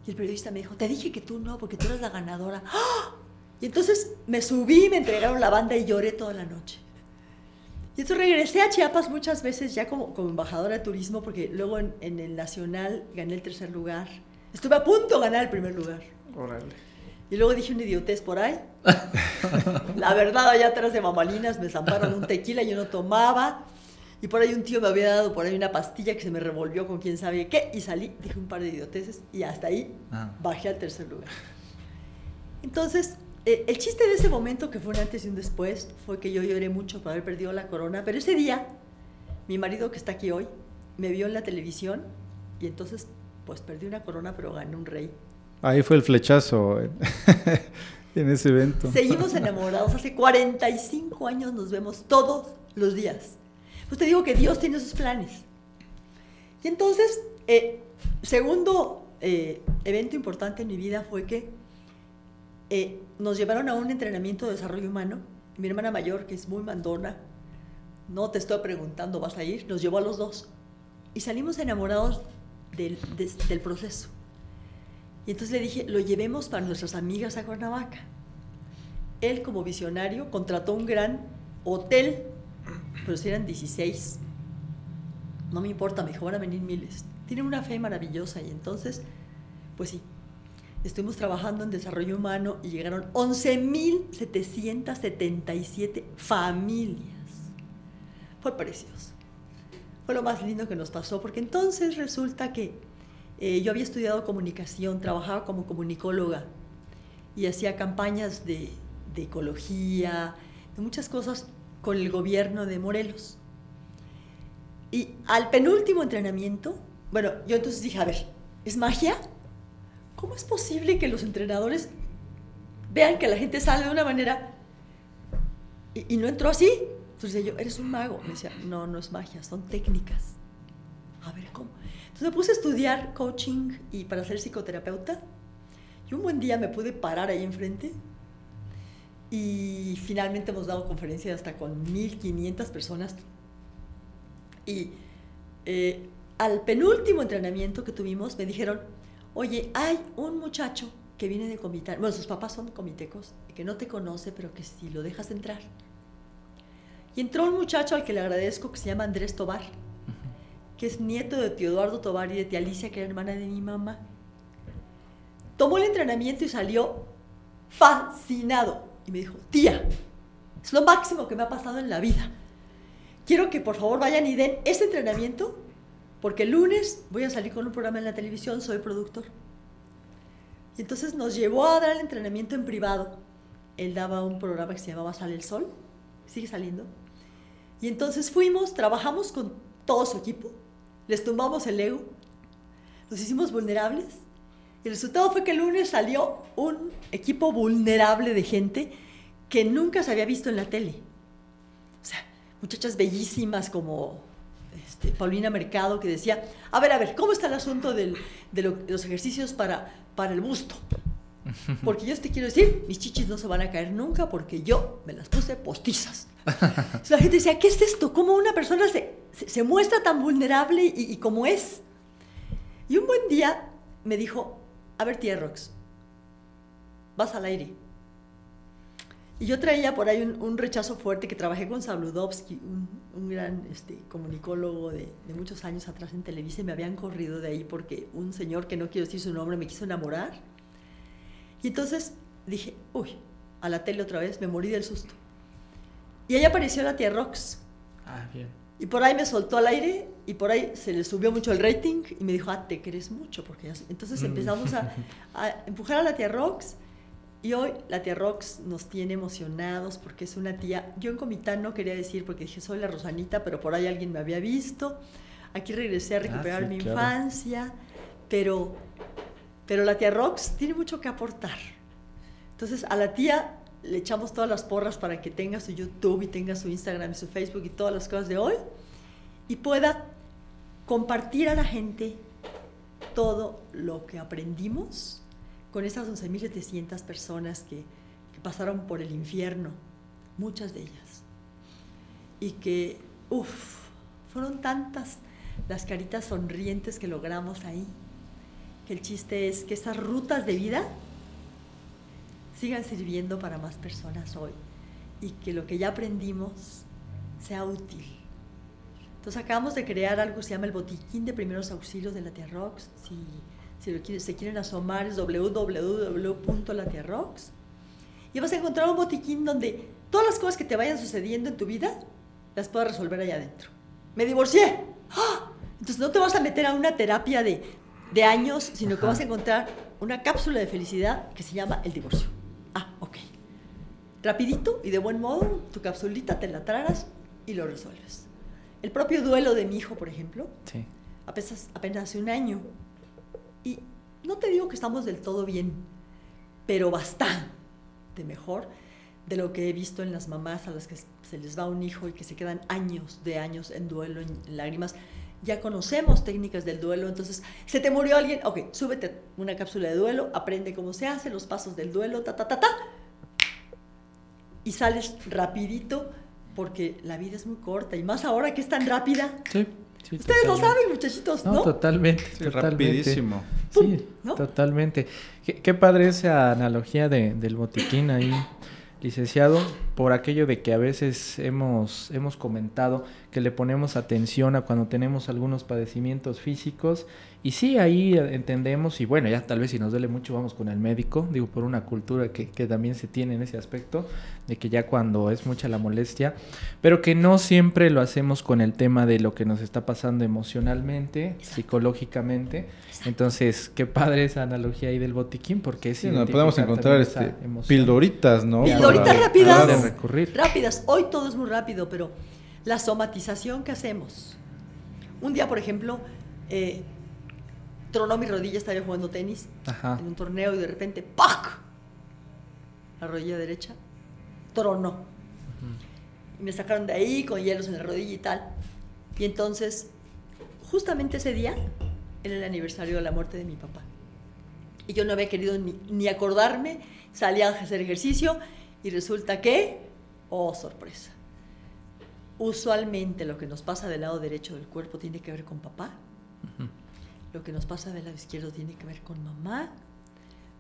Y el periodista me dijo, te dije que tú no, porque tú eres la ganadora. ¡Ah! Y entonces me subí, me entregaron la banda y lloré toda la noche. Y entonces regresé a Chiapas muchas veces ya como, como embajadora de turismo, porque luego en, en el Nacional gané el tercer lugar. Estuve a punto de ganar el primer lugar. Órale. Y luego dije una idiotez por ahí. La verdad, allá atrás de mamalinas me zamparon un tequila, yo no tomaba. Y por ahí un tío me había dado por ahí una pastilla que se me revolvió con quién sabe qué. Y salí, dije un par de idioteces y hasta ahí Ah. bajé al tercer lugar. Entonces, el chiste de ese momento, que fue un antes y un después, fue que yo lloré mucho por haber perdido la corona. Pero ese día, mi marido que está aquí hoy, me vio en la televisión y entonces, pues perdí una corona, pero gané un rey. Ahí fue el flechazo en, en ese evento. Seguimos enamorados. Hace 45 años nos vemos todos los días. Pues te digo que Dios tiene sus planes. Y entonces, eh, segundo eh, evento importante en mi vida fue que eh, nos llevaron a un entrenamiento de desarrollo humano. Mi hermana mayor, que es muy mandona, no te estoy preguntando, ¿vas a ir? Nos llevó a los dos. Y salimos enamorados del, des- del proceso. Y entonces le dije, lo llevemos para nuestras amigas a Cuernavaca. Él como visionario contrató un gran hotel, pero si eran 16. No me importa, me dijo, van a venir miles. Tienen una fe maravillosa y entonces, pues sí, estuvimos trabajando en desarrollo humano y llegaron 11.777 familias. Fue precioso. Fue lo más lindo que nos pasó, porque entonces resulta que eh, yo había estudiado comunicación, trabajaba como comunicóloga y hacía campañas de, de ecología, de muchas cosas con el gobierno de Morelos. Y al penúltimo entrenamiento, bueno, yo entonces dije, a ver, ¿es magia? ¿Cómo es posible que los entrenadores vean que la gente sale de una manera y, y no entró así? Entonces yo, eres un mago. Me decía, no, no es magia, son técnicas. A ver, ¿cómo? Entonces me puse a estudiar coaching y para ser psicoterapeuta. Y un buen día me pude parar ahí enfrente y finalmente hemos dado conferencias hasta con 1500 personas. Y eh, al penúltimo entrenamiento que tuvimos me dijeron, oye, hay un muchacho que viene de Comitán, bueno, sus papás son comitecos, que no te conoce, pero que si lo dejas entrar. Y entró un muchacho al que le agradezco que se llama Andrés Tobar, que es nieto de tío Eduardo Tobar y de tía Alicia, que era hermana de mi mamá. Tomó el entrenamiento y salió fascinado. Y me dijo, tía, es lo máximo que me ha pasado en la vida. Quiero que por favor vayan y den ese entrenamiento, porque el lunes voy a salir con un programa en la televisión, soy productor. Y entonces nos llevó a dar el entrenamiento en privado. Él daba un programa que se llamaba Sale el Sol, sigue saliendo. Y entonces fuimos, trabajamos con todo su equipo, les tumbamos el ego, nos hicimos vulnerables. Y el resultado fue que el lunes salió un equipo vulnerable de gente que nunca se había visto en la tele. O sea, muchachas bellísimas como este, Paulina Mercado que decía, a ver, a ver, ¿cómo está el asunto del, de, lo, de los ejercicios para para el busto. Porque yo te quiero decir, mis chichis no se van a caer nunca porque yo me las puse postizas. la gente decía, ¿qué es esto? ¿Cómo una persona se, se, muestra tan vulnerable y, y, como es? Y un buen día me dijo, a ver, tía Rox, vas al aire. Y yo traía por ahí un, un rechazo fuerte que trabajé con Sabludovsky, un, un gran este, comunicólogo de, de, muchos años atrás en Televisa, y me habían corrido de ahí porque un señor que no quiero decir su nombre me quiso enamorar. Y entonces dije, uy, a la tele otra vez, me morí del susto. Y ahí apareció la tía Rox. Ah, bien. Y por ahí me soltó al aire y por ahí se le subió mucho el rating y me dijo, ah, te querés mucho. porque ya... Entonces empezamos a, a empujar a la tía Rox y hoy la tía Rox nos tiene emocionados porque es una tía. Yo en Comitán no quería decir porque dije soy la Rosanita, pero por ahí alguien me había visto. Aquí regresé a recuperar ah, sí, mi claro. infancia, pero, pero la tía Rox tiene mucho que aportar. Entonces a la tía le echamos todas las porras para que tenga su YouTube y tenga su Instagram y su Facebook y todas las cosas de hoy y pueda compartir a la gente todo lo que aprendimos con esas 11.700 personas que, que, pasaron por el infierno, muchas de ellas, y que, uff, fueron tantas las caritas sonrientes que logramos ahí, que el chiste es que esas rutas de vida sigan sirviendo para más personas hoy y que lo que ya aprendimos sea útil. Entonces acabamos de crear algo que se llama el botiquín de primeros auxilios de la Tierra Rocks. Si si quieren, se quieren asomar es www.latiarrocks y vas a encontrar un botiquín donde todas las cosas que te vayan sucediendo en tu vida las puedas resolver allá adentro. Me divorcié. ¡Ah! Entonces no te vas a meter a una terapia de, de años, sino Ajá. que vas a encontrar una cápsula de felicidad que se llama el divorcio. Ah, ok. Rapidito y de buen modo, tu capsulita te la tragas y lo resuelves. El propio duelo de mi hijo, por ejemplo, sí. apenas, apenas hace un año, y no te digo que estamos del todo bien, pero bastante mejor de lo que he visto en las mamás a las que se les va un hijo y que se quedan años de años en duelo, en, lágrimas. Ya conocemos técnicas del duelo, entonces, ¿se te murió alguien? Ok, súbete una cápsula de duelo, aprende cómo se hace, los pasos del duelo, ta, ta, ta, ta. Y sales rapidito porque la vida es muy corta y más ahora que es tan rápida. Sí. Sí, Ustedes totalmente. lo saben, muchachitos, ¿no? no totalmente, sí, totalmente. Rapidísimo. Sí, ¿no? totalmente. Qué, qué, padre esa analogía de, del botiquín ahí, licenciado, por aquello de que a veces hemos, hemos comentado que le ponemos atención a cuando tenemos algunos padecimientos físicos. Y sí, ahí entendemos, y bueno, ya tal vez si nos duele mucho vamos con el médico, digo, por una cultura que, que también se tiene en ese aspecto, de que ya cuando es mucha la molestia, pero que no siempre lo hacemos con el tema de lo que nos está pasando emocionalmente, Exacto. psicológicamente. Exacto. Entonces, qué padre esa analogía ahí del botiquín, porque es sí, no, podemos encontrar este, pildoritas, ¿no? Pildoritas rápidas. Recurrir. Rápidas. Hoy todo es muy rápido, pero la somatización que hacemos. Un día, por ejemplo, eh, tronó mi rodilla, estaba jugando tenis Ajá. en un torneo y de repente ¡pac! La rodilla derecha tronó. Uh -huh. y me sacaron de ahí con hielos en la rodilla y tal. Y entonces, justamente ese día era el aniversario de la muerte de mi papá. Y yo no había querido ni, ni acordarme, salí a hacer ejercicio y resulta que, oh sorpresa, usualmente lo que nos pasa del lado derecho del cuerpo tiene que ver con papá, lo que nos pasa del lado izquierdo tiene que ver con mamá.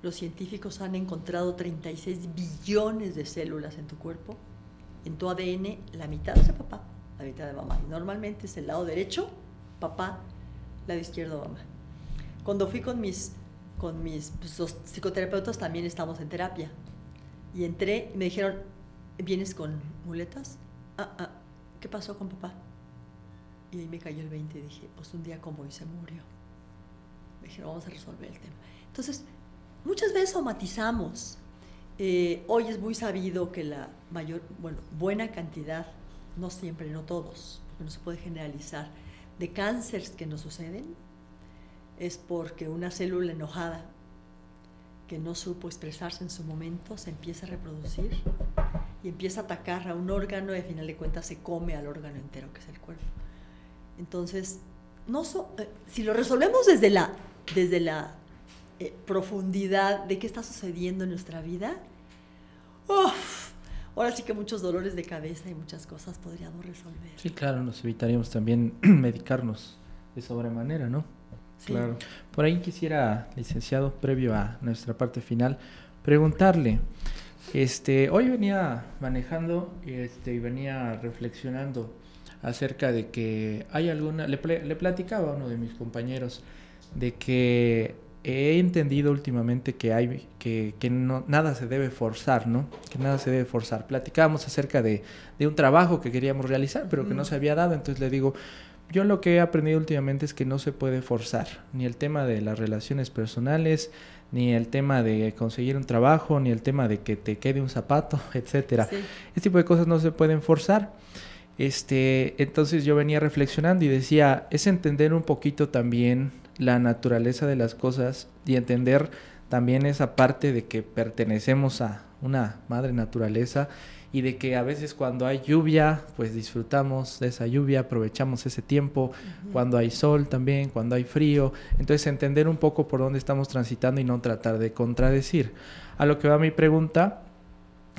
Los científicos han encontrado 36 billones de células en tu cuerpo. En tu ADN, la mitad es de papá, la mitad de mamá. Y normalmente es el lado derecho, papá, lado izquierdo, mamá. Cuando fui con mis, con mis pues, los psicoterapeutas, también estamos en terapia. Y entré y me dijeron, ¿vienes con muletas? Ah, ah, ¿qué pasó con papá? Y ahí me cayó el 20 y dije, pues un día como hoy se murió. Me dijeron, vamos a resolver el tema. Entonces, muchas veces somatizamos. Eh, hoy es muy sabido que la mayor, bueno, buena cantidad, no siempre, no todos, no se puede generalizar, de cánceres que nos suceden es porque una célula enojada que no supo expresarse en su momento se empieza a reproducir y empieza a atacar a un órgano y al final de cuentas se come al órgano entero que es el cuerpo. Entonces, no so, eh, si lo resolvemos desde la, desde la eh, profundidad de qué está sucediendo en nuestra vida, uf, ahora sí que muchos dolores de cabeza y muchas cosas podríamos resolver. Sí, claro, nos evitaríamos también medicarnos de sobremanera, ¿no? Sí. Claro. Por ahí quisiera, licenciado, previo a nuestra parte final, preguntarle, este, hoy venía manejando este, y venía reflexionando acerca de que hay alguna, le, ple- le platicaba a uno de mis compañeros de que he entendido últimamente que hay que, que no, nada se debe forzar, ¿no? Que nada se debe forzar. Platicábamos acerca de, de un trabajo que queríamos realizar, pero que no Mm. se había dado, entonces le digo, yo lo que he aprendido últimamente es que no se puede forzar, ni el tema de las relaciones personales, ni el tema de conseguir un trabajo, ni el tema de que te quede un zapato, etcétera. Sí. Este tipo de cosas no se pueden forzar. Este, entonces yo venía reflexionando y decía, es entender un poquito también la naturaleza de las cosas y entender también esa parte de que pertenecemos a una madre naturaleza y de que a veces cuando hay lluvia, pues disfrutamos de esa lluvia, aprovechamos ese tiempo, cuando hay sol también, cuando hay frío, entonces entender un poco por dónde estamos transitando y no tratar de contradecir. A lo que va mi pregunta,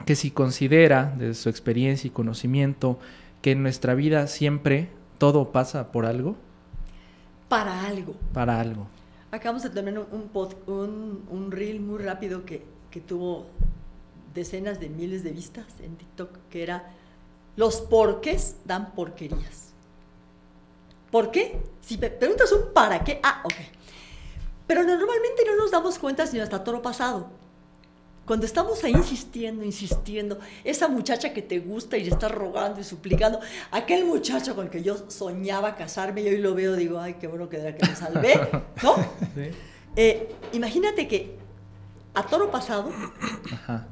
que si considera, desde su experiencia y conocimiento, que en nuestra vida siempre todo pasa por algo, Para algo. para algo. Acabamos de tener un, un, un reel muy rápido que, que tuvo decenas de miles de vistas en TikTok, que era los porqués dan porquerías. ¿Por qué? Si me preguntas un para qué, ah, ok. Pero normalmente no nos damos cuenta sino hasta toro pasado. Cuando estamos ahí insistiendo, insistiendo, esa muchacha que te gusta y le estás rogando y suplicando, aquel muchacho con el que yo soñaba casarme y hoy lo veo, digo, ay, qué bueno que era que me salvé, ¿no? Eh, imagínate que a toro pasado, Ajá.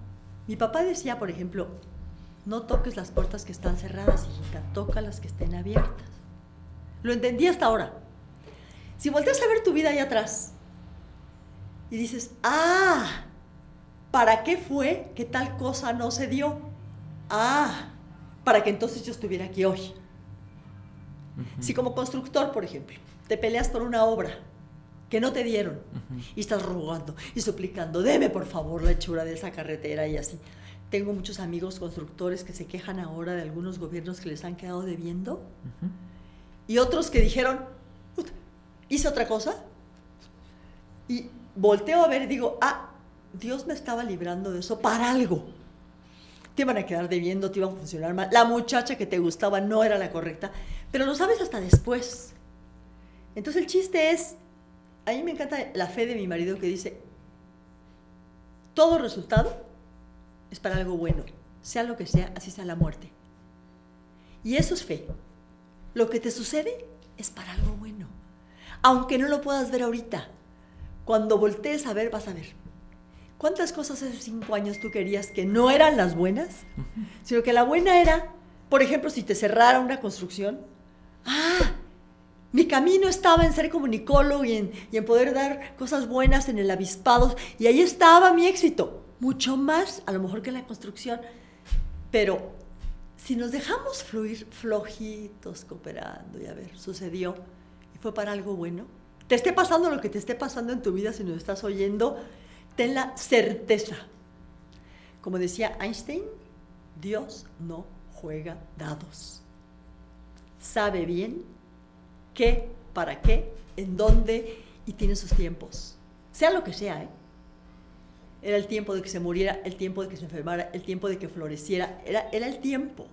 Mi papá decía, por ejemplo, no toques las puertas que están cerradas, hijita, toca las que estén abiertas. Lo entendí hasta ahora. Si volteas a ver tu vida ahí atrás y dices, ah, ¿para qué fue que tal cosa no se dio? Ah, para que entonces yo estuviera aquí hoy. Si como constructor, por ejemplo, te peleas por una obra que no te dieron y estás rogando y suplicando, deme por favor la hechura de esa carretera y así. Tengo muchos amigos constructores que se quejan ahora de algunos gobiernos que les han quedado debiendo y otros que dijeron, "Puta, hice otra cosa y volteo a ver y digo, ah, Dios me estaba librando de eso para algo. Te iban a quedar debiendo, te iban a funcionar mal. La muchacha que te gustaba no era la correcta, pero lo sabes hasta después. Entonces el chiste es, a mí me encanta la fe de mi marido que dice, todo resultado es para algo bueno, sea lo que sea, así sea la muerte. Y eso es fe. Lo que te sucede es para algo bueno. Aunque no lo puedas ver ahorita, cuando voltees a ver vas a ver. ¿Cuántas cosas hace cinco años tú querías que no eran las buenas? Sino que la buena era, por ejemplo, si te cerrara una construcción, ah, mi camino estaba en ser comunicólogo y en, poder dar cosas buenas en el avispado, y ahí estaba mi éxito, mucho más a lo mejor que en la construcción, pero si nos dejamos fluir flojitos, cooperando, y a ver, sucedió, y fue para algo bueno, te esté pasando lo que te esté pasando en tu vida, si nos estás oyendo, ten la certeza. Como decía Einstein, Dios no juega dados. Sabe bien qué, para qué, en dónde y tiene sus tiempos. Sea lo que sea, ¿eh? Era el tiempo de que se muriera, el tiempo de que se enfermara, el tiempo de que floreciera. Era, era el tiempo.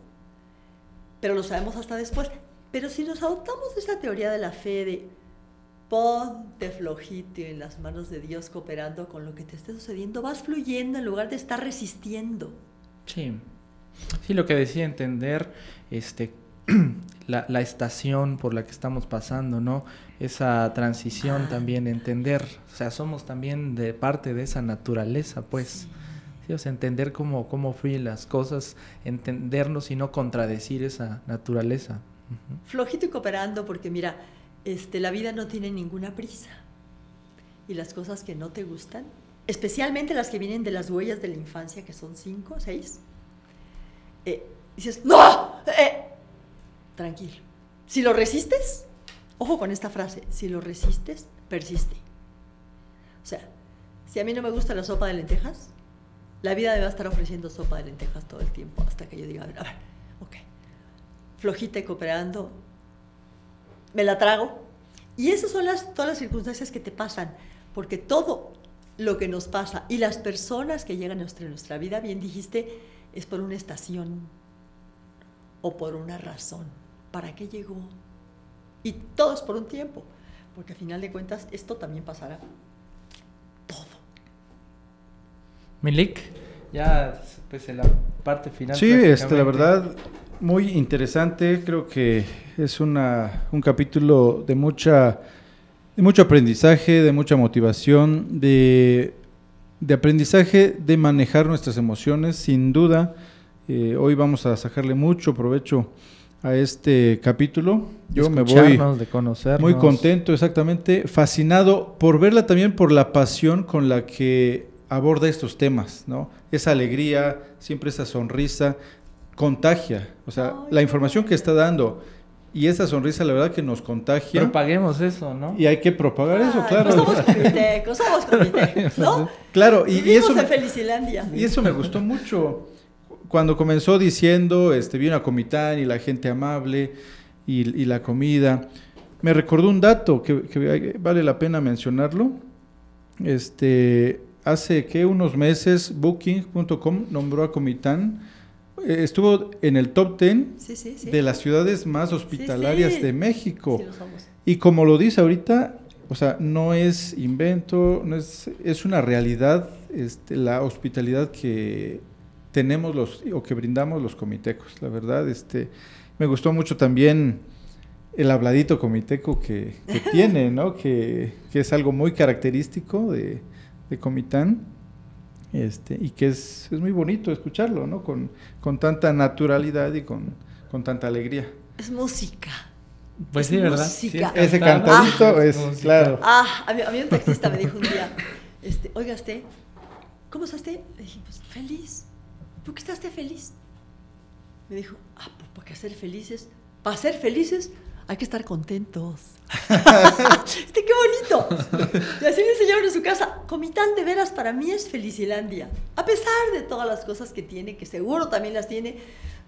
Pero lo sabemos hasta después. Pero si nos adoptamos esa teoría de la fe de ponte flojito en las manos de Dios cooperando con lo que te esté sucediendo, vas fluyendo en lugar de estar resistiendo. Sí. Sí, lo que decía, entender este, la, la, estación por la que estamos pasando, ¿no? Esa transición también, entender, o sea, somos también de parte de esa naturaleza, pues. Sí. o sea, entender cómo, cómo fluyen las cosas, entendernos y no contradecir esa naturaleza. Uh -huh. Flojito y cooperando, porque mira, este, la vida no tiene ninguna prisa. Y las cosas que no te gustan, especialmente las que vienen de las huellas de la infancia, que son cinco, seis, eh, dices, ¡No! Eh, tranquilo. Si lo resistes, ojo con esta frase, si lo resistes, persiste. O sea, si a mí no me gusta la sopa de lentejas, la vida me va a estar ofreciendo sopa de lentejas todo el tiempo hasta que yo diga, a ver, a ver ok, flojita y cooperando, me la trago. Y esas son las, todas las circunstancias que te pasan, porque todo lo que nos pasa y las personas que llegan a nuestra, nuestra vida, bien dijiste, es por una estación o por una razón. ¿Para qué llegó? Y todo es por un tiempo, porque a final de cuentas esto también pasará. Todo. Milik, ya pues en la parte final. Sí, este, la verdad, muy interesante. Creo que es una, un capítulo de mucha de mucho aprendizaje, de mucha motivación, de, de aprendizaje de manejar nuestras emociones, sin duda. Eh, hoy vamos a sacarle mucho provecho a este capítulo. Yo me voy de conocernos. muy contento, exactamente, fascinado por verla también por la pasión con la que aborda estos temas, ¿no? Esa alegría, siempre esa sonrisa, contagia. O sea, Ay, la información que está dando y esa sonrisa, la verdad que nos contagia. Propaguemos eso, ¿no? Y hay que propagar eso, claro. Pues somos comitecos, somos comitecos, ¿no? Claro, y, eso, en me, Felicilandia. y eso me gustó mucho. Cuando comenzó diciendo, este, vi una comitán y la gente amable y, y la comida, me recordó un dato que, que vale la pena mencionarlo. Este, hace que unos meses Booking.com nombró a Comitán, eh, estuvo en el top 10 Sí, sí, sí. de las ciudades más hospitalarias de México. Y como lo dice ahorita, o sea, no es invento, no es, es una realidad este, la hospitalidad que tenemos los o que brindamos los comitecos. La verdad, este, me gustó mucho también el habladito comiteco que, que tiene, ¿no? Que, que, es algo muy característico de, de Comitán. Este, y que es, es, muy bonito escucharlo, ¿no? Con, con tanta naturalidad y con, con tanta alegría. Es música. Pues es sí, ¿verdad? música. Sí, Ese cantadito ah, es, música. claro. Ah, a mí, a mí un taxista me dijo un día, este, oiga, usted, ¿cómo está usted? Le dije, pues feliz. ¿Por qué está usted feliz? Me dijo, ah, pues porque ser felices, para ser felices hay que estar contentos. este, ¡Qué bonito! Y así me enseñaron en su casa. Comitán de veras para mí es Felicilandia. A pesar de todas las cosas que tiene, que seguro también las tiene,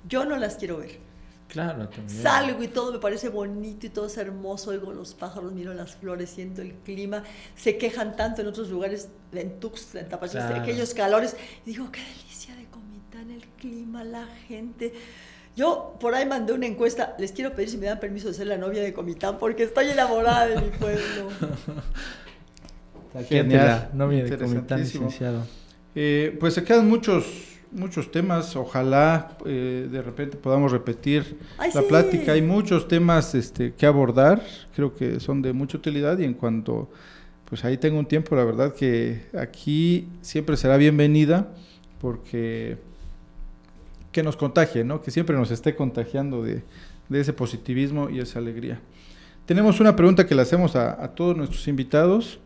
yo no las quiero ver. Claro, también. Salgo y todo me parece bonito y todo es hermoso. Oigo los pájaros, miro las flores, siento el clima. Se quejan tanto en otros lugares, en Tuxtla, en Tapachula, claro. aquellos calores. Y digo, qué delicia de El clima, la gente. Yo por ahí mandé una encuesta, les quiero pedir si me dan permiso de ser la novia de Comitán porque estoy enamorada de mi pueblo. Genial, novia de Comitán, licenciado. Eh, pues se quedan muchos muchos temas, ojalá eh, de repente podamos repetir Ay, la sí. plática, hay muchos temas este, que abordar, creo que son de mucha utilidad y en cuanto pues ahí tengo un tiempo, la verdad que aquí siempre será bienvenida porque que nos contagie, ¿no? que siempre nos esté contagiando de, ese positivismo y esa alegría. Tenemos una pregunta que le hacemos a, a todos nuestros invitados.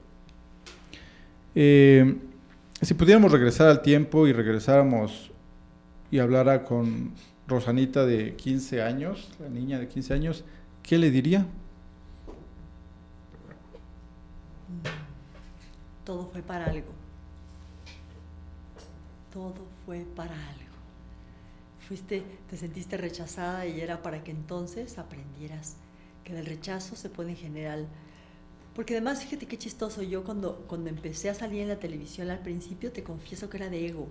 Eh, si pudiéramos regresar al tiempo y regresáramos y hablara con Rosanita de 15 años, la niña de 15 años, ¿qué le diría? Todo fue para algo. Todo fue para algo. Fuiste, te sentiste rechazada y era para que entonces aprendieras que del rechazo se puede generar. Porque además, fíjate qué chistoso, yo cuando, cuando empecé a salir en la televisión al principio, te confieso que era de ego.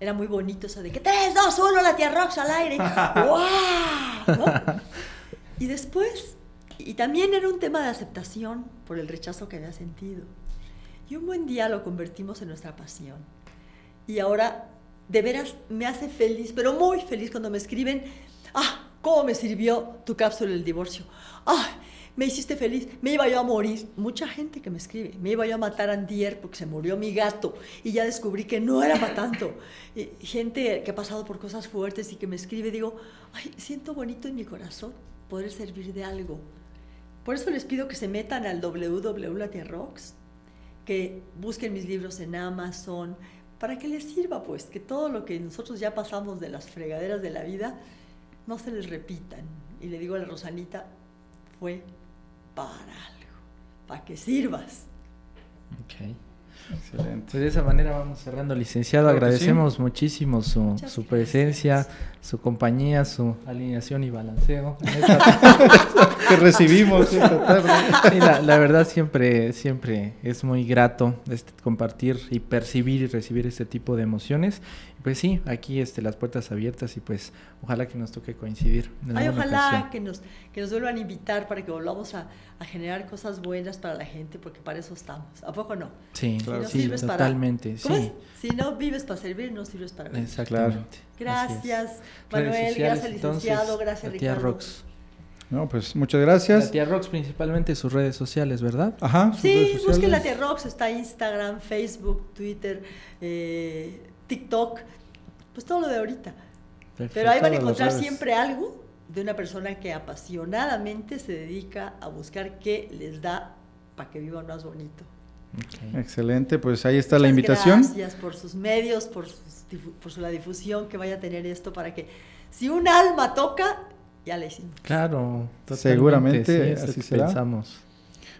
Era muy bonito eso de que 3, 2, 1, la tía Rox al aire. ¡Wow! ¿no? Y después, y también era un tema de aceptación por el rechazo que había sentido. Y un buen día lo convertimos en nuestra pasión. Y ahora, de veras, me hace feliz, pero muy feliz cuando me escriben, ah, ¿cómo me sirvió tu cápsula del divorcio? Ah, me hiciste feliz, me iba yo a morir. Mucha gente que me escribe, me iba yo a matar a Andier porque se murió mi gato y ya descubrí que no era para tanto. Gente que ha pasado por cosas fuertes y que me escribe, digo, ay, siento bonito en mi corazón poder servir de algo. Por eso les pido que se metan al www.latiarrocks, que busquen mis libros en Amazon, para que les sirva, pues, que todo lo que nosotros ya pasamos de las fregaderas de la vida no se les repitan. Y le digo a la Rosanita, fue para algo, para que sirvas. Ok. Excelente. Pues de esa manera vamos cerrando, licenciado. Claro Agradecemos muchísimo su, su gracias. presencia, su compañía, su alineación y balanceo. que recibimos esta tarde. Sí, la, la verdad siempre, siempre es muy grato este, compartir y percibir y recibir este tipo de emociones. Pues sí, aquí este, las puertas abiertas y pues ojalá que nos toque coincidir. en Ay, ojalá ocasión. que nos, que nos vuelvan a invitar para que volvamos a, a generar cosas buenas para la gente, porque para eso estamos. ¿A poco no? Sí, Claro. Si no sí, para- totalmente. ¿Cómo Sí? Si no vives para servir, no sirves para vivir. exactamente. Gracias, Manuel. sociales, Gracias, entonces, licenciado. Gracias, la tía Ricardo. Rox. No, pues muchas La gracias. tía Rox principalmente sus redes sociales, ¿verdad? Ajá. sus Sí, busquen la tía Rox, está Instagram, Facebook, Twitter, eh, TikTok, pues todo lo de ahorita. Pero ahí van a encontrar siempre algo de una persona que apasionadamente se dedica a buscar qué les da para que vivan más bonito. Excelente, pues ahí está la Muchas invitación. Gracias por sus medios, por, sus por su- la difusión que vaya a tener esto para que si un alma toca, ya la hicimos. Claro, totalmente, Seguramente sí, así será. Pensamos.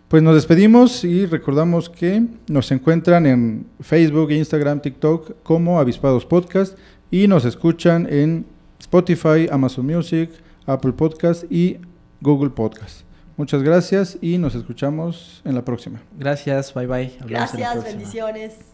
Pues nos despedimos y recordamos que nos encuentran en Facebook, Instagram, TikTok como Avispados Podcast y nos escuchan en Spotify, Amazon Music, Apple Podcast y Google Podcast. Muchas gracias y nos escuchamos en la próxima. Gracias, bye bye. Hablamos Gracias, próxima. bendiciones.